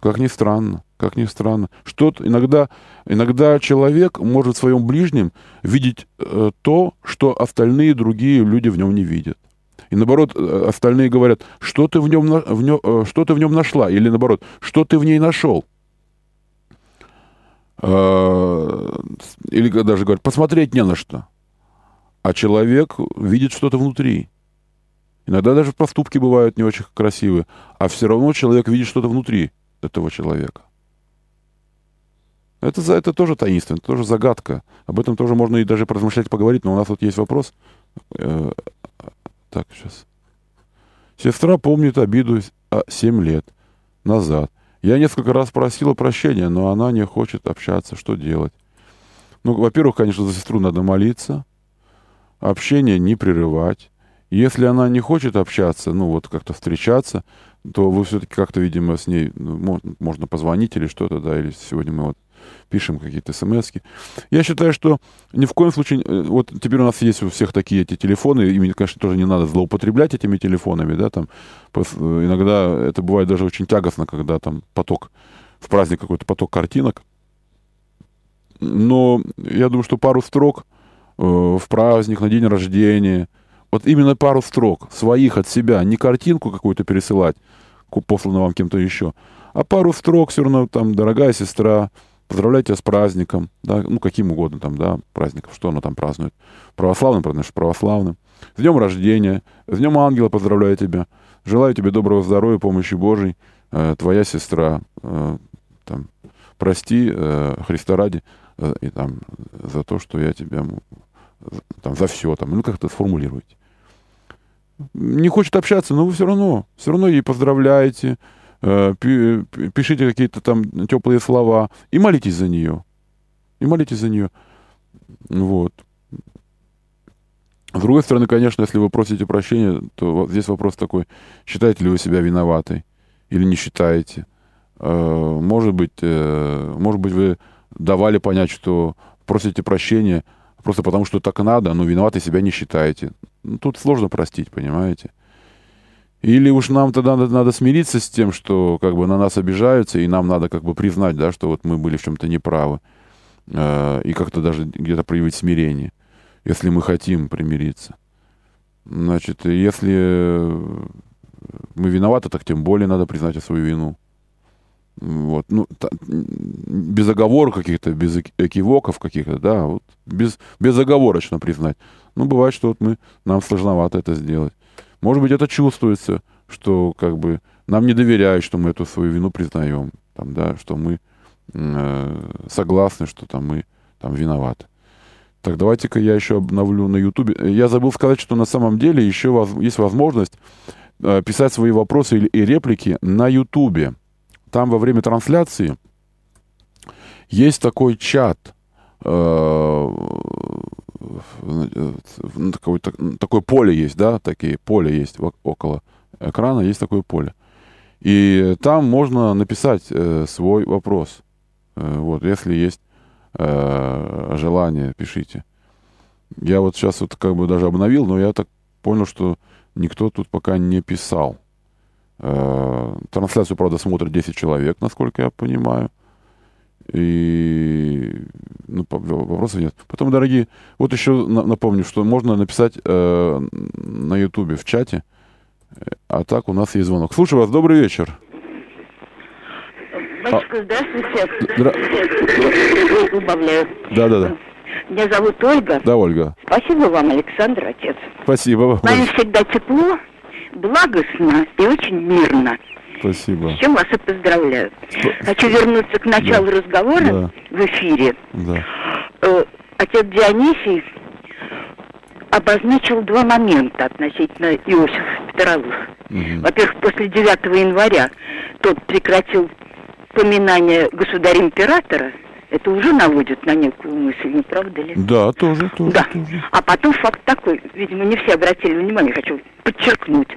Speaker 2: Как ни странно, как ни странно. Что-то иногда, иногда человек может в своем ближнем видеть э, то, что остальные другие люди в нем не видят. И наоборот, э, остальные говорят, что ты в нем, в нем, э, что ты в нем нашла, или наоборот, что ты в ней нашел. Э, или даже говорят, посмотреть не на что. А человек видит что-то внутри. Иногда даже поступки бывают не очень красивые, а все равно человек видит что-то внутри этого человека. Это, это тоже таинственно, это тоже загадка. Об этом тоже можно и даже поразмышлять, поговорить, но у нас вот есть вопрос. Э, так, сейчас. Сестра помнит обиду 7 лет назад. Я несколько раз просила прощения, но она не хочет общаться. Что делать? Ну, во-первых, конечно, за сестру надо молиться, общение не прерывать. Если она не хочет общаться, ну, вот как-то встречаться, то вы все-таки как-то, видимо, с ней ну, можно позвонить или что-то, да, или сегодня мы вот пишем какие-то смс -ки. Я считаю, что ни в коем случае... Э, вот теперь у нас есть у всех такие эти телефоны, ими, конечно, тоже не надо злоупотреблять этими телефонами, да, там. Иногда это бывает даже очень тягостно, когда там поток, в праздник какой-то поток картинок. Но я думаю, что пару строк э, в праздник, на день рождения, вот именно пару строк своих от себя, не картинку какую-то пересылать, посланную вам кем-то еще, а пару строк все равно там, дорогая сестра, поздравляю тебя с праздником, да, ну, каким угодно там, да, праздником, что оно там празднует. Православным, правда, православным. С днем рождения, с днем ангела поздравляю тебя. Желаю тебе доброго здоровья, помощи Божией. Э, твоя сестра, э, там, прости э, Христа ради э, и, там, за то, что я тебя там, за все, там, ну как-то сформулируйте. Не хочет общаться, но вы все равно, все равно ей поздравляете, пишите какие-то там теплые слова и молитесь за нее. И молитесь за нее. Вот. С другой стороны, конечно, если вы просите прощения, то здесь вопрос такой, считаете ли вы себя виноватой или не считаете. Э, может быть, э, может быть, вы давали понять, что просите прощения просто потому, что так надо, но виноватой себя не считаете. Тут сложно простить, понимаете? Или уж нам тогда надо, надо смириться с тем, что как бы на нас обижаются, и нам надо как бы признать, да, что вот мы были в чем-то неправы. Э, и как-то даже где-то проявить смирение, если мы хотим примириться. Значит, если мы виноваты, так тем более надо признать свою вину. Вот, ну, та, без оговорок каких-то, без экивоков каких-то, да, вот, без, безоговорочно признать. Ну, бывает, что вот мы, нам сложновато это сделать. Может быть, это чувствуется, что как бы нам не доверяют, что мы эту свою вину признаем, там, да, что мы э, согласны, что там мы там виноваты. Так, давайте-ка я еще обновлю на Ютубе. Я забыл сказать, что на самом деле еще воз, есть возможность э, писать свои вопросы или, и реплики на Ютубе там во время трансляции есть такой чат, э, такое, такое поле есть, да, такие поле есть около экрана, есть такое поле. И там можно написать э, свой вопрос. Э, вот, если есть э, желание, пишите. Я вот сейчас вот как бы даже обновил, но я так понял, что никто тут пока не писал. Э, трансляцию, правда, смотрит 10 человек, насколько я понимаю. И ну, вопросов нет. Потом, дорогие, вот еще напомню, что можно написать э, на Ютубе в чате. А так у нас есть звонок. Слушаю вас, добрый вечер.
Speaker 6: Батюшка, здравствуйте. Здра... Убавляю.
Speaker 2: Да, да, да.
Speaker 6: Меня зовут Ольга.
Speaker 2: Да, Ольга.
Speaker 6: Спасибо вам, Александр, отец.
Speaker 2: Спасибо.
Speaker 6: Вами всегда тепло, благостно и очень мирно.
Speaker 2: Спасибо.
Speaker 6: С чем вас и поздравляю. Сп... Хочу вернуться к началу да. разговора да. в эфире.
Speaker 2: Да.
Speaker 6: Э, отец Дионисий обозначил два момента относительно Иосифа Петровых. Угу. Во-первых, после 9 января тот прекратил поминание государя-императора, это уже наводит на некую мысль, не правда ли?
Speaker 2: Да, тоже, тоже.
Speaker 6: Да.
Speaker 2: Тоже.
Speaker 6: А потом факт такой, видимо, не все обратили внимание, хочу подчеркнуть.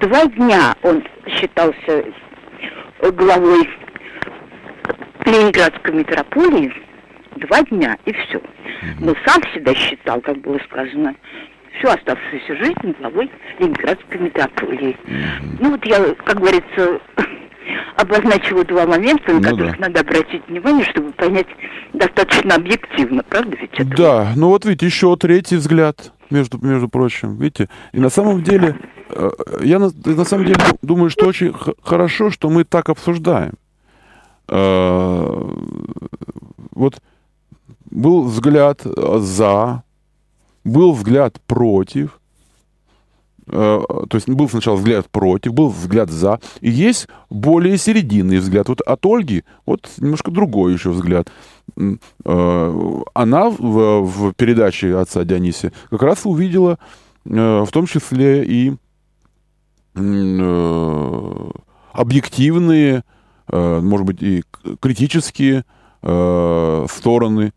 Speaker 6: Два дня он считался главой Ленинградской метрополии, два дня и все. Но сам себя считал, как было сказано, всю оставшуюся жизнь главой Ленинградской метрополии. Ну вот я, как говорится, [LAUGHS] обозначила два момента, на ну, которых да. надо обратить внимание, чтобы понять достаточно объективно, правда ведь? Это
Speaker 2: да, ну вот видите, еще третий взгляд, между, между прочим, видите. И на самом деле, э, я на, на самом деле думаю, что очень хорошо, что мы так обсуждаем. Э, вот был взгляд за, был взгляд против, то есть был сначала взгляд против, был взгляд за, и есть более серединный взгляд. Вот от Ольги вот немножко другой еще взгляд. Э, она в, в передаче отца Дионисия как раз увидела э, в том числе и объективные, может быть, и критические стороны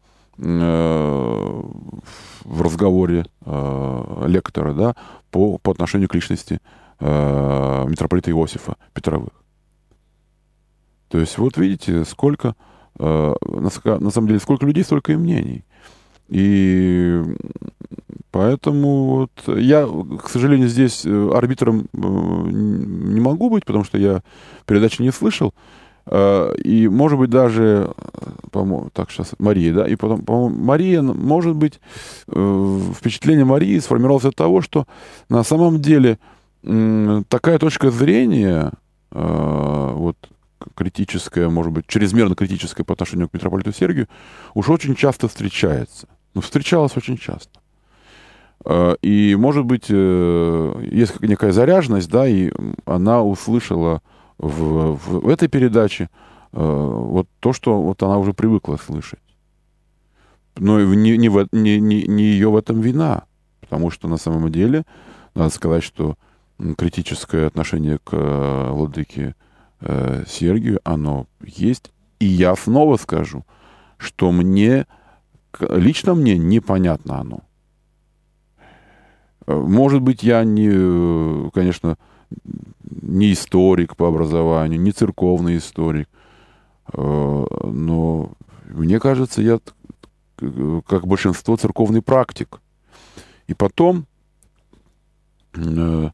Speaker 2: в разговоре лектора, да, по, по отношению к личности э, митрополита Иосифа Петровых. То есть вот видите, сколько, э, на, на самом деле, сколько людей, столько и мнений. И поэтому вот я, к сожалению, здесь э, арбитром э, не могу быть, потому что я передачи не слышал. Э, и, может быть, даже, по-моему, так, сейчас, Мария, да, и потом, по-моему, Мария, может быть, э, впечатление Марии сформировалось от того, что на самом деле такая точка зрения, э, вот, критическая, может быть, чрезмерно критическая по отношению к митрополиту Сергию, уж очень часто встречается. Ну, встречалась очень часто. Э, и, может быть, э, есть некая заряженность, да, и она услышала в, в этой передаче э, вот то, что вот она уже привыкла слышать. Но не, не, не, не, не ее в этом вина, потому что на самом деле надо сказать, что критическое отношение к владыке Сергию, оно есть. И я снова скажу, что мне, лично мне непонятно оно. Может быть, я не, конечно, не историк по образованию, не церковный историк, э, но мне кажется, я, как большинство, церковный практик. И потом, э,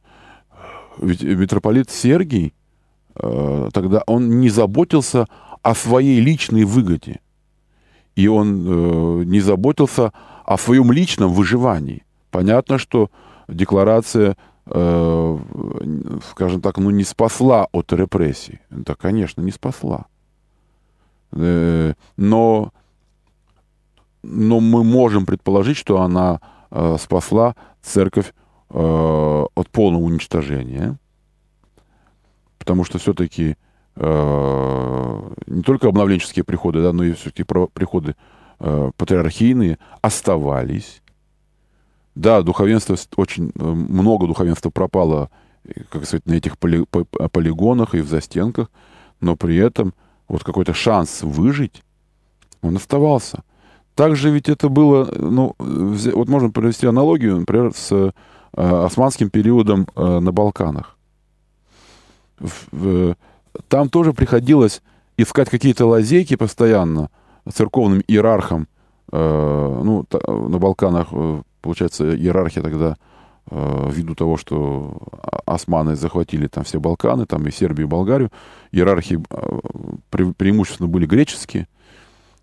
Speaker 2: ведь митрополит Сергий, э, тогда он не заботился о своей личной выгоде. И он не заботился о своем личном выживании. Понятно, что декларация, скажем так, ну не спасла от репрессий. Да, конечно, не спасла. Э, но, но мы можем предположить, что она э, спасла церковь э, от полного уничтожения. Потому что все-таки не только обновленческие приходы, да, но и все-таки приходы патриархийные оставались. Да, духовенство, очень много духовенства пропало, как сказать, на этих поли, полигонах и в застенках, но при этом вот какой-то шанс выжить, он оставался. Также ведь это было, ну, вот можно провести аналогию, например, с э, османским периодом э, на Балканах. Там тоже приходилось искать какие-то лазейки постоянно церковным иерархам, ну, на Балканах э, получается, иерархия тогда, ввиду того, что османы захватили там все Балканы, там и Сербию, и Болгарию, иерархии э, пре преимущественно были греческие.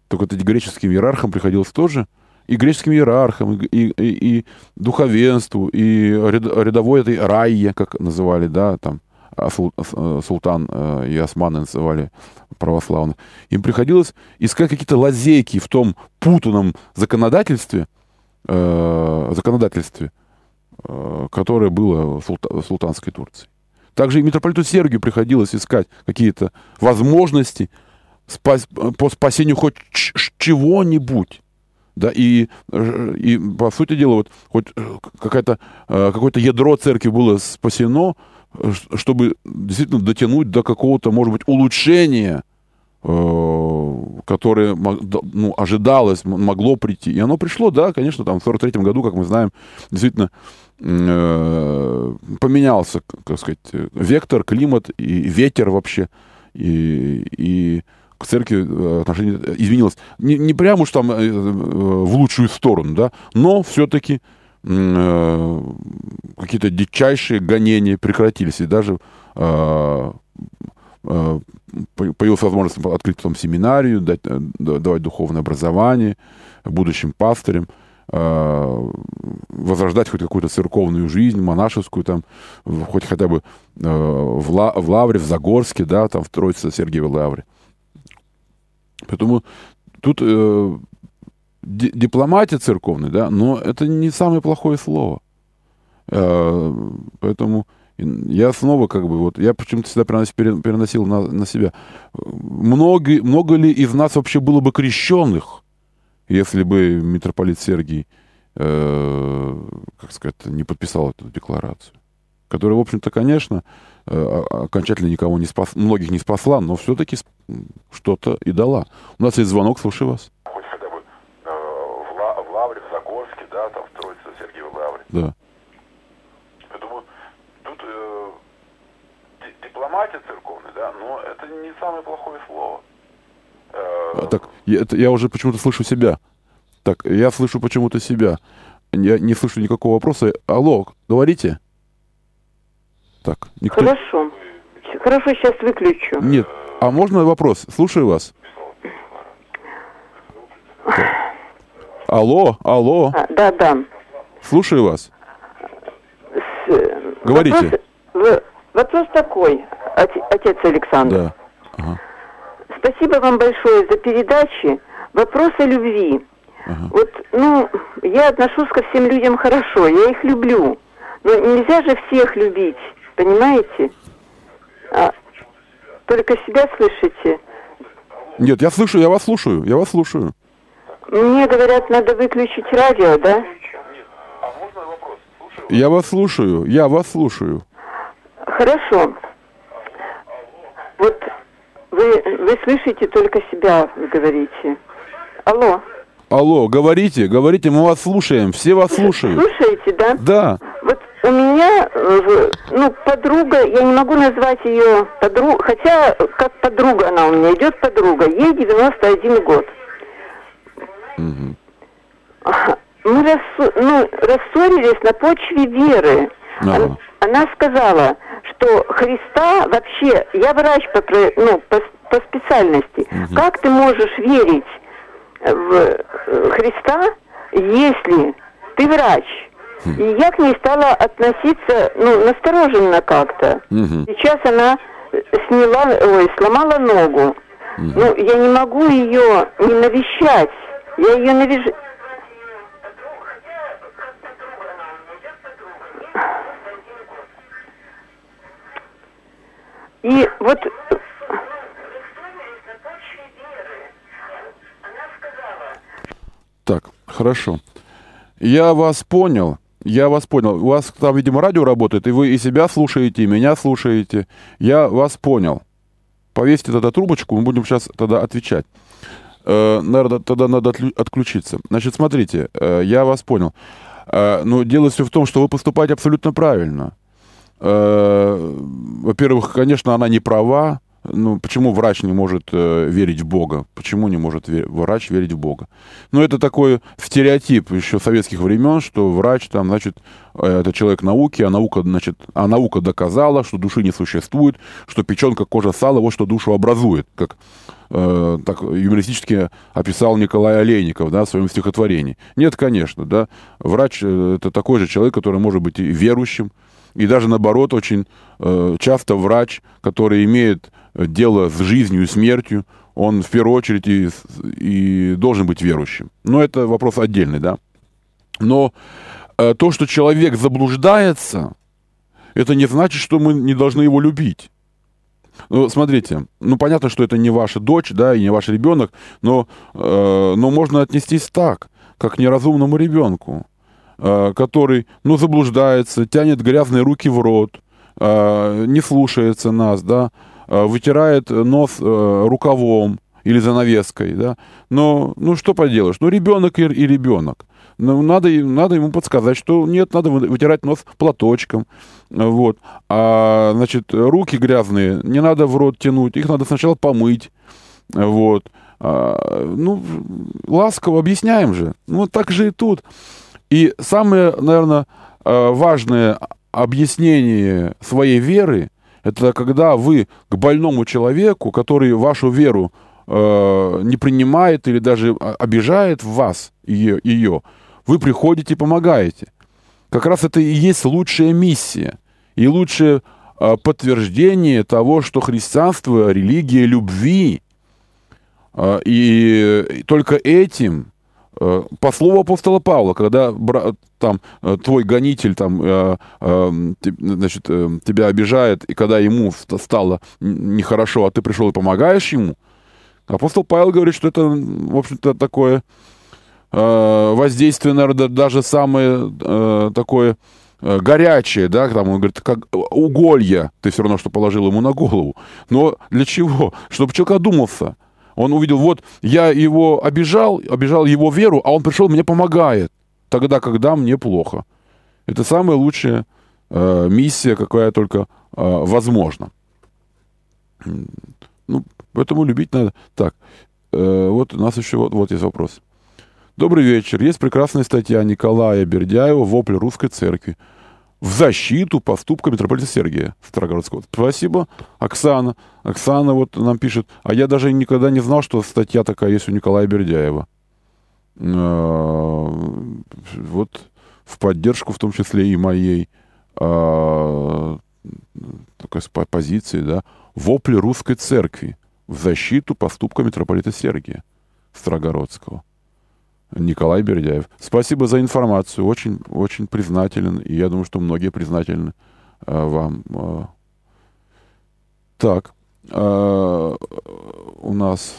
Speaker 2: Только вот эти греческим иерархам приходилось тоже, и греческим иерархам, и, и, и, духовенству, и рядовой этой райе, как называли, да, там, а э, султан и османы называли православных, им приходилось искать какие-то лазейки в том путанном законодательстве, э, законодательстве, э, которое было в султа, султанской Турции. Также и митрополиту Сергию приходилось искать какие-то возможности спас, по спасению хоть чего-нибудь. Да, и, и, по сути дела, вот хоть э, какое-то ядро церкви было спасено, чтобы действительно дотянуть до какого-то, может быть, улучшения Э, которое ну, ожидалось, могло прийти. И оно пришло, да, конечно, там в 43 году, как мы знаем, действительно э, поменялся, как сказать, вектор, климат и ветер вообще. И, и к церкви э, отношение изменилось. Не, не прямо уж там в лучшую сторону, да, но все-таки какие-то дичайшие гонения прекратились. И даже Э, появилась возможность открыть потом семинарию, дать, э, давать духовное образование будущим пастырям, э, возрождать хоть какую-то церковную жизнь, монашескую, там, хоть хотя бы в, Ла, в Лавре, в Загорске, да, там, в Троице Сергиевой Лавре. Поэтому тут э, дипломатия церковная, да, но это не самое плохое слово. Э, поэтому я снова как бы вот, я почему-то всегда переносил, переносил на, на себя. Много, много ли из нас вообще было бы крещенных, если бы митрополит Сергий, э, как сказать, не подписал эту декларацию? Которая, в общем-то, конечно, э, окончательно никого не спас, многих не спасла, но все-таки что-то и дала. У нас есть звонок, слушаю вас.
Speaker 7: Хоть хотя бы э, в, в Лавре, в Загорске, да, там в Троице Сергиевой Лавре.
Speaker 2: Да.
Speaker 7: Дипломатия церковная, да, но это не самое плохое слово.
Speaker 2: А, так, я, это, я уже почему-то слышу себя. Так, я слышу почему-то себя. Я не слышу никакого вопроса. Алло, говорите? Так,
Speaker 8: никто... Хорошо. Хорошо, сейчас выключу.
Speaker 2: Нет. А можно вопрос? Слушаю вас. Алло, алло.
Speaker 8: А, да, да.
Speaker 2: Слушаю вас. С... Говорите.
Speaker 8: Вопрос, вопрос такой отец Александр. Да. Ага. Спасибо вам большое за передачи. Вопросы любви. Ага. Вот, ну, я отношусь ко всем людям хорошо, я их люблю. Но нельзя же всех любить, понимаете? А, только себя слышите.
Speaker 2: Нет, я слышу, я вас слушаю, я вас слушаю.
Speaker 8: Мне говорят, надо выключить радио, да?
Speaker 2: Я вас слушаю, я вас слушаю.
Speaker 8: Хорошо. Вот вы, вы слышите только себя, вы говорите. Алло.
Speaker 2: Алло, говорите, говорите, мы вас слушаем, все вас слушают.
Speaker 8: Слушаете, да?
Speaker 2: Да.
Speaker 8: Вот у меня, э, ну, подруга, я не могу назвать ее подругой, хотя как подруга она у меня, идет подруга, ей 91 год. Угу. Мы рассу, ну, рассорились на почве веры. Ага. Она, сказала, что Христа вообще, я врач по, ну, по, по специальности, угу. как ты можешь верить в э, Христа, если ты врач? Хм. И я к ней стала относиться, ну, настороженно как-то. Угу. Сейчас она сняла, ой, сломала ногу. Угу. Ну, я не могу ее не навещать. Я ее навижу. И вот
Speaker 2: Так, хорошо. Я вас понял. Я вас понял. У вас там, видимо, радио работает, и вы и себя слушаете, и меня слушаете. Я вас понял. Повесьте тогда трубочку, мы будем сейчас тогда отвечать. Э, наверное, тогда надо отключиться. Значит, смотрите, э, я вас понял. Э, но дело все в том, что вы поступаете абсолютно правильно. Э, во-первых, конечно, она не права, ну, почему врач не может э, верить в Бога? Почему не может вер... врач верить в Бога? Ну, это такой стереотип еще советских времен, что врач там, значит, э, это человек науки, а наука, значит, а наука доказала, что души не существует, что печенка, кожа, сало, вот что душу образует, как э, так юмористически описал Николай Олейников, да, в своем стихотворении. Нет, конечно, да, врач э, это такой же человек, который может быть и верующим, и даже наоборот, очень э, часто врач, который имеет дело с жизнью и смертью, он в первую очередь и, и должен быть верующим. Но это вопрос отдельный, да. Но э, то, что человек заблуждается, это не значит, что мы не должны его любить. Ну, смотрите, ну понятно, что это не ваша дочь, да, и не ваш ребенок, но, э, но можно отнестись так, как к неразумному ребенку, э, который, ну, заблуждается, тянет грязные руки в рот, э, не слушается нас, да, Э, вытирает нос э, рукавом или занавеской, да. Но, ну, что поделаешь, ну, ребенок и, и ребенок. Ну, надо, надо ему подсказать, что нет, надо вытирать нос платочком, вот. А, значит, руки грязные не надо в рот тянуть, их надо сначала помыть, вот. А, ну, ласково объясняем же. Ну, так же и тут. И самое, наверное, э, важное объяснение своей веры – это когда вы к больному человеку, который вашу веру э, не принимает или даже обижает в вас ее, ее, вы приходите и помогаете. Как раз это и есть лучшая миссия и лучшее э, подтверждение того, что христианство – религия любви. Э, и только этим по слову апостола Павла, когда там э, твой гонитель там, э, значит, тебя обижает, и когда ему стало нехорошо, а ты пришел и помогаешь ему, апостол Павел говорит, что это, в общем-то, такое воздействие, наверное, даже самое такое горячее, да, там он говорит, как уголья ты все равно, что положил ему на голову. Но для чего? Чтобы человек одумался – он увидел, вот я его обижал, обижал его веру, а он пришел, мне помогает. Тогда, когда мне плохо. Это самая лучшая э, миссия, какая только э, возможна. Ну, поэтому любить надо. Так, э, вот у нас еще вот, вот есть вопрос. Добрый вечер. Есть прекрасная статья Николая Бердяева «Вопль русской церкви» в защиту поступка митрополита Сергия Старогородского. Спасибо, Оксана. Оксана вот нам пишет, а я даже никогда не знал, что статья такая есть у Николая Бердяева. А, вот в поддержку, в том числе и моей а, такой позиции, да, вопли русской церкви в защиту поступка митрополита Сергия Строгородского. Николай Бердяев. Спасибо за информацию. Очень, очень признателен. И я думаю, что многие признательны э, вам. Э. Так. Э, у нас...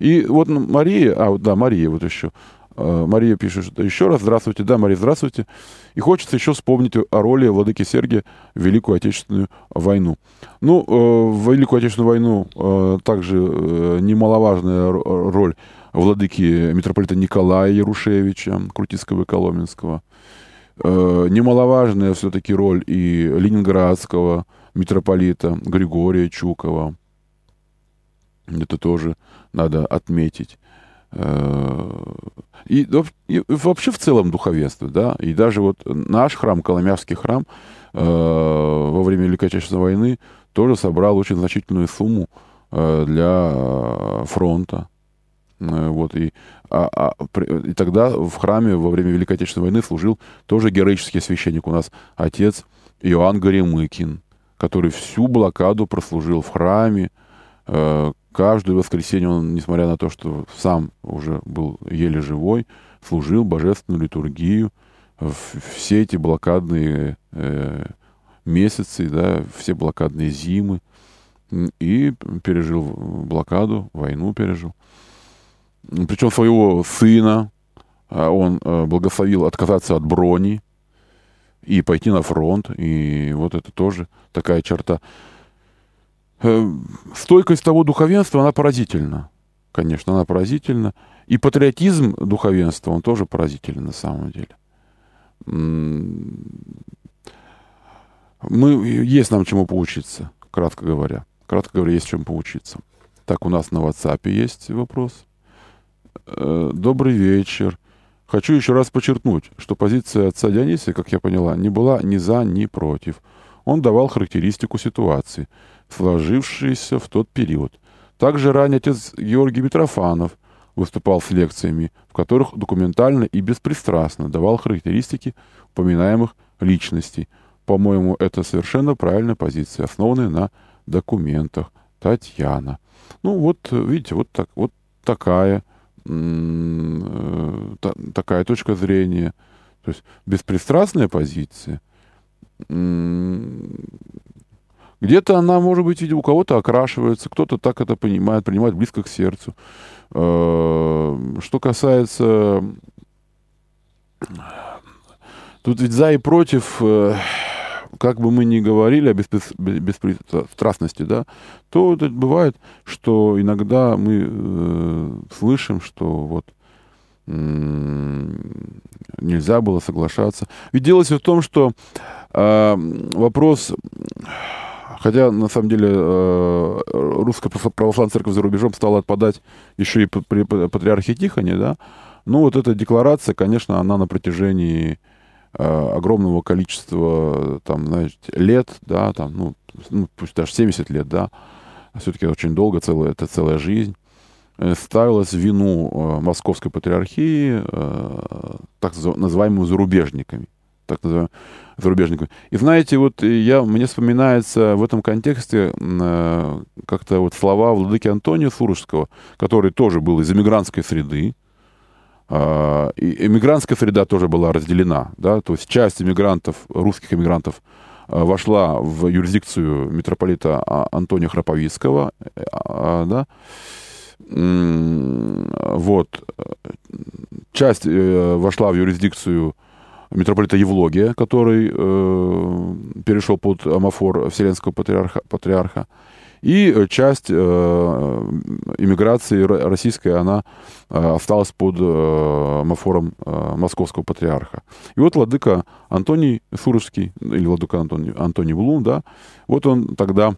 Speaker 2: И вот Мария, а, да, Мария вот еще. Э, Мария пишет, что еще раз здравствуйте. Да, Мария, здравствуйте. И хочется еще вспомнить о роли владыки Сергия в Великую Отечественную войну. Ну, э, в Великую Отечественную войну э, также немаловажная роль владыки митрополита Николая Ярушевича, Крутицкого и Коломенского. Немаловажная все-таки роль и ленинградского митрополита Григория Чукова. Это тоже надо отметить. И, и вообще в целом духовенство, да, и даже вот наш храм, Коломявский храм, э, во время Великой Отечественной войны тоже собрал очень значительную сумму э, для фронта. Э, вот, и, а, а, и тогда в храме во время Великой Отечественной войны служил тоже героический священник у нас, отец Иоанн Горемыкин, который всю блокаду прослужил в храме, э, Каждое воскресенье он, несмотря на то, что сам уже был еле живой, служил божественную литургию. Все эти блокадные э, месяцы, да, все блокадные зимы. И пережил блокаду, войну пережил. Причем своего сына а, он э, благословил отказаться от брони и пойти на фронт. И вот это тоже такая черта. Э, стойкость того духовенства, она поразительна. Конечно, она поразительна. И патриотизм духовенства, он тоже поразителен на самом деле. Мы, есть нам чему поучиться, кратко говоря. Кратко говоря, есть чем поучиться. Так, у нас на WhatsApp есть вопрос. Э, добрый вечер. Хочу еще раз подчеркнуть, что позиция отца Дионисия, как я поняла, не была ни за, ни против. Он давал характеристику ситуации – сложившиеся в тот период. Также ранее отец Георгий Митрофанов выступал с лекциями, в которых документально и беспристрастно давал характеристики упоминаемых личностей. По-моему, это совершенно правильная позиция, основанная на документах. Татьяна. Ну вот, видите, вот, так, вот такая, та, такая точка зрения. То есть беспристрастная позиция где-то она, может быть, у кого-то окрашивается, кто-то так это понимает, принимает близко к сердцу. Э, что касается... Тут ведь за и против, э, как бы мы ни говорили о беспристрастности, да, то бывает, что иногда мы э, слышим, что вот нельзя было соглашаться. Ведь дело все в том, что э, вопрос Хотя, на самом деле, э, русская православная церковь за рубежом стала отпадать еще и при патриархе Тихоне, да. Ну, вот эта декларация, конечно, она на протяжении э, огромного количества, там, знаете, лет, да, там, ну, ну пусть даже 70 лет, да, все-таки очень долго, целая, это целая жизнь, э, ставилась в вину московской патриархии так называемыми зарубежниками. Так называемым зарубежниками. И знаете, вот я, мне вспоминается в этом контексте э, как-то вот слова владыки Антония Сурожского, который тоже был из эмигрантской среды, э, эмигрантская среда тоже была разделена, да, то есть часть эмигрантов, русских эмигрантов, э, вошла в юрисдикцию митрополита а, Антония Храповицкого, да, вот, часть э, вошла в юрисдикцию митрополита Евлогия, который э, перешел под амофор Вселенского патриарха, патриарха. И часть э, иммиграции российской, она э, осталась под э, амофором э, московского патриарха. И вот владыка Антоний Сурожский, или владыка Антоний, Антоний Блум, да, вот он тогда,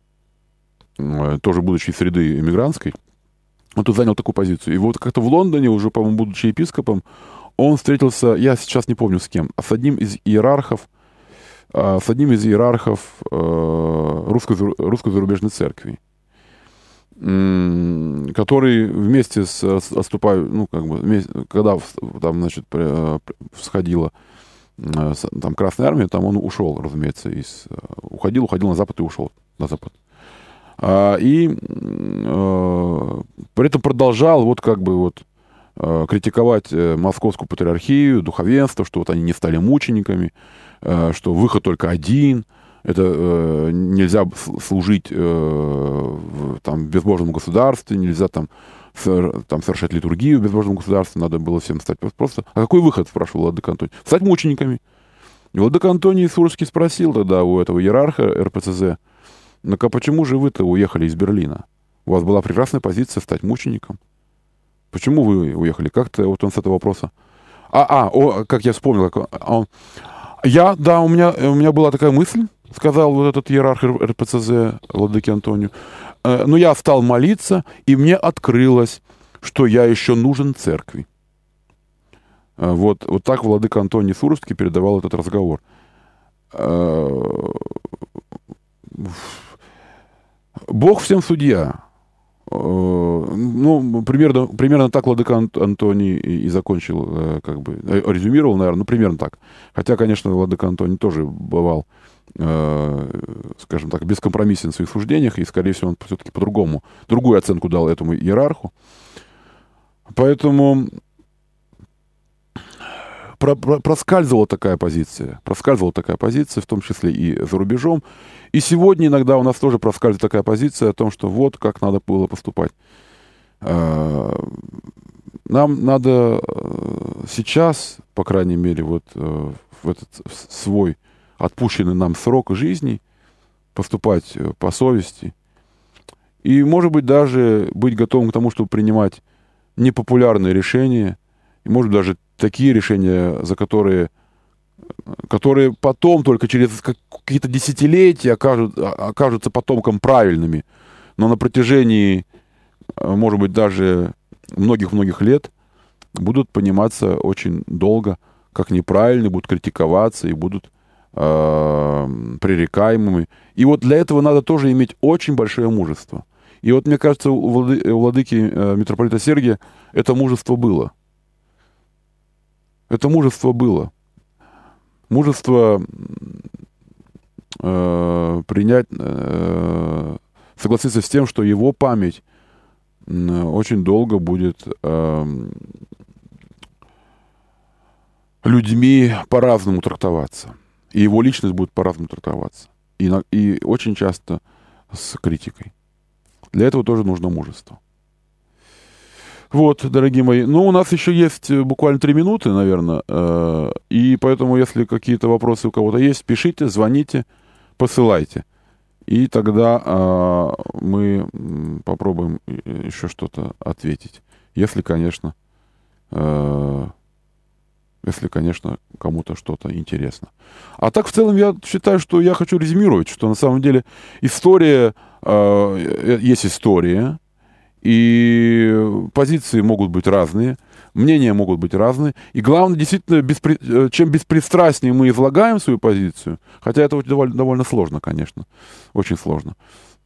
Speaker 2: э, тоже будучи среды иммигрантской, он тут занял такую позицию. И вот как-то в Лондоне, уже, по-моему, будучи епископом, он встретился, я сейчас не помню с кем, с одним из иерархов, с одним из иерархов э, русской, зарубежной церкви, который вместе с отступаю, ну, как бы, вместе, когда там, значит, всходила э, там Красная Армия, там он ушел, разумеется, из, уходил, уходил на Запад и ушел на Запад. А, и при этом продолжал вот как бы вот критиковать э, московскую патриархию, духовенство, что вот они не стали мучениками, что выход только один, это э, нельзя служить э, там, в безбожном государстве, нельзя там, сер, там совершать литургию в безбожном государстве, надо было всем стать просто. А какой выход, спрашивал Владыка Антоний? Стать мучениками. И Владыка Антоний Сурский спросил тогда у этого иерарха РПЦЗ, ну а почему же вы-то уехали из Берлина? У вас была прекрасная позиция стать мучеником. Почему вы уехали? Как-то вот он с этого вопроса. А, а, о, как я вспомнил, как он, я, да, у меня, у меня была такая мысль, сказал вот этот иерарх РПЦЗ Владыки Антонию. Э, но я стал молиться, и мне открылось, что я еще нужен церкви. Э, вот, вот так Владыка Антоний Суровский передавал этот разговор. Э, Бог всем судья. Ну, примерно, примерно так Владыка Антоний и, закончил, как бы, резюмировал, наверное, ну, примерно так. Хотя, конечно, Владыка Антоний тоже бывал э, скажем так, бескомпромиссен в своих суждениях, и, скорее всего, он все-таки по-другому, другую оценку дал этому иерарху. Поэтому про, про, проскальзывала такая позиция, проскальзывала такая позиция, в том числе и за рубежом. И сегодня иногда у нас тоже проскальзывает такая позиция о том, что вот как надо было поступать. Э, нам надо э, сейчас, по крайней мере, вот э, в этот свой отпущенный нам срок жизни, поступать по совести. И, может быть, даже быть готовым к тому, чтобы принимать непопулярные решения, и, может быть, даже такие решения, за которые, которые потом, только через какие-то десятилетия окажут, а, окажутся потомкам правильными. Но на протяжении, может быть, даже многих-многих лет будут пониматься очень долго, как неправильные, будут критиковаться и будут э, пререкаемыми. И вот для этого надо тоже иметь очень большое мужество. И вот мне кажется, у, у владыки э, митрополита Сергия это мужество было. Это мужество было. Мужество э, принять, э, согласиться с тем, что его память э, очень долго будет э, людьми по-разному трактоваться и его личность будет по-разному трактоваться. И, на, и очень часто с критикой. Для этого тоже нужно мужество. Вот, дорогие мои. Ну, у нас еще есть буквально три минуты, наверное. Э, и поэтому, если какие-то вопросы у кого-то есть, пишите, звоните, посылайте. И тогда э, мы попробуем еще что-то ответить. Если, конечно, э, если, конечно, кому-то что-то интересно. А так, в целом, я считаю, что я хочу резюмировать, что на самом деле история, э, э есть история, и позиции могут быть разные, мнения могут быть разные. И главное, действительно, беспри... Э, чем беспристрастнее мы излагаем свою позицию, хотя это довольно, довольно сложно, конечно, очень сложно,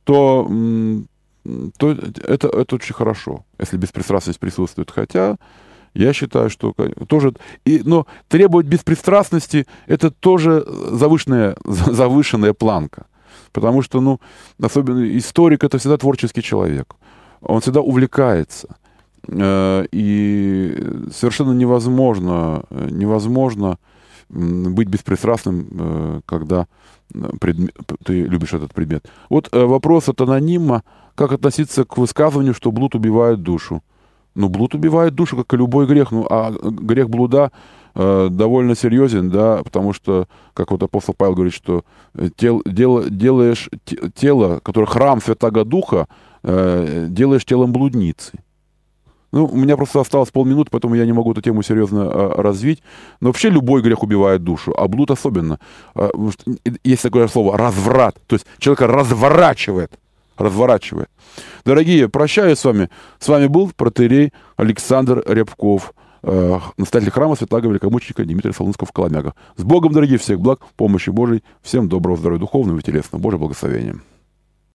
Speaker 2: то, то это, это очень хорошо, если беспристрастность присутствует. Хотя я считаю, что тоже... И, но требовать беспристрастности — это тоже завышенная, [LAUGHS] завышенная планка. Потому что, ну, особенно историк — это всегда творческий человек. Он всегда увлекается. Э, и совершенно невозможно, невозможно быть беспристрастным, э, когда предмет, ты любишь этот предмет. Вот э, вопрос от анонима, как относиться к высказыванию, что блуд убивает душу. Ну, блуд убивает душу, как и любой грех. Ну, а грех блуда э, довольно серьезен, да, потому что, как вот апостол Павел говорит, что тел, дел, делаешь тело, которое храм Святого Духа, э, делаешь телом блудницы. Ну, у меня просто осталось полминуты, поэтому я не могу эту тему серьезно э, развить. Но вообще любой грех убивает душу, а блуд особенно. Э, есть такое слово разврат, то есть человека разворачивает разворачивает. Дорогие, прощаюсь с вами. С вами был протерей Александр Рябков, э, настоятель храма Святаго Великомученика Дмитрия Солунского в Коломяга. С Богом, дорогие, всех благ, помощи Божией. Всем доброго здоровья духовного и телесного. Божьего благословения.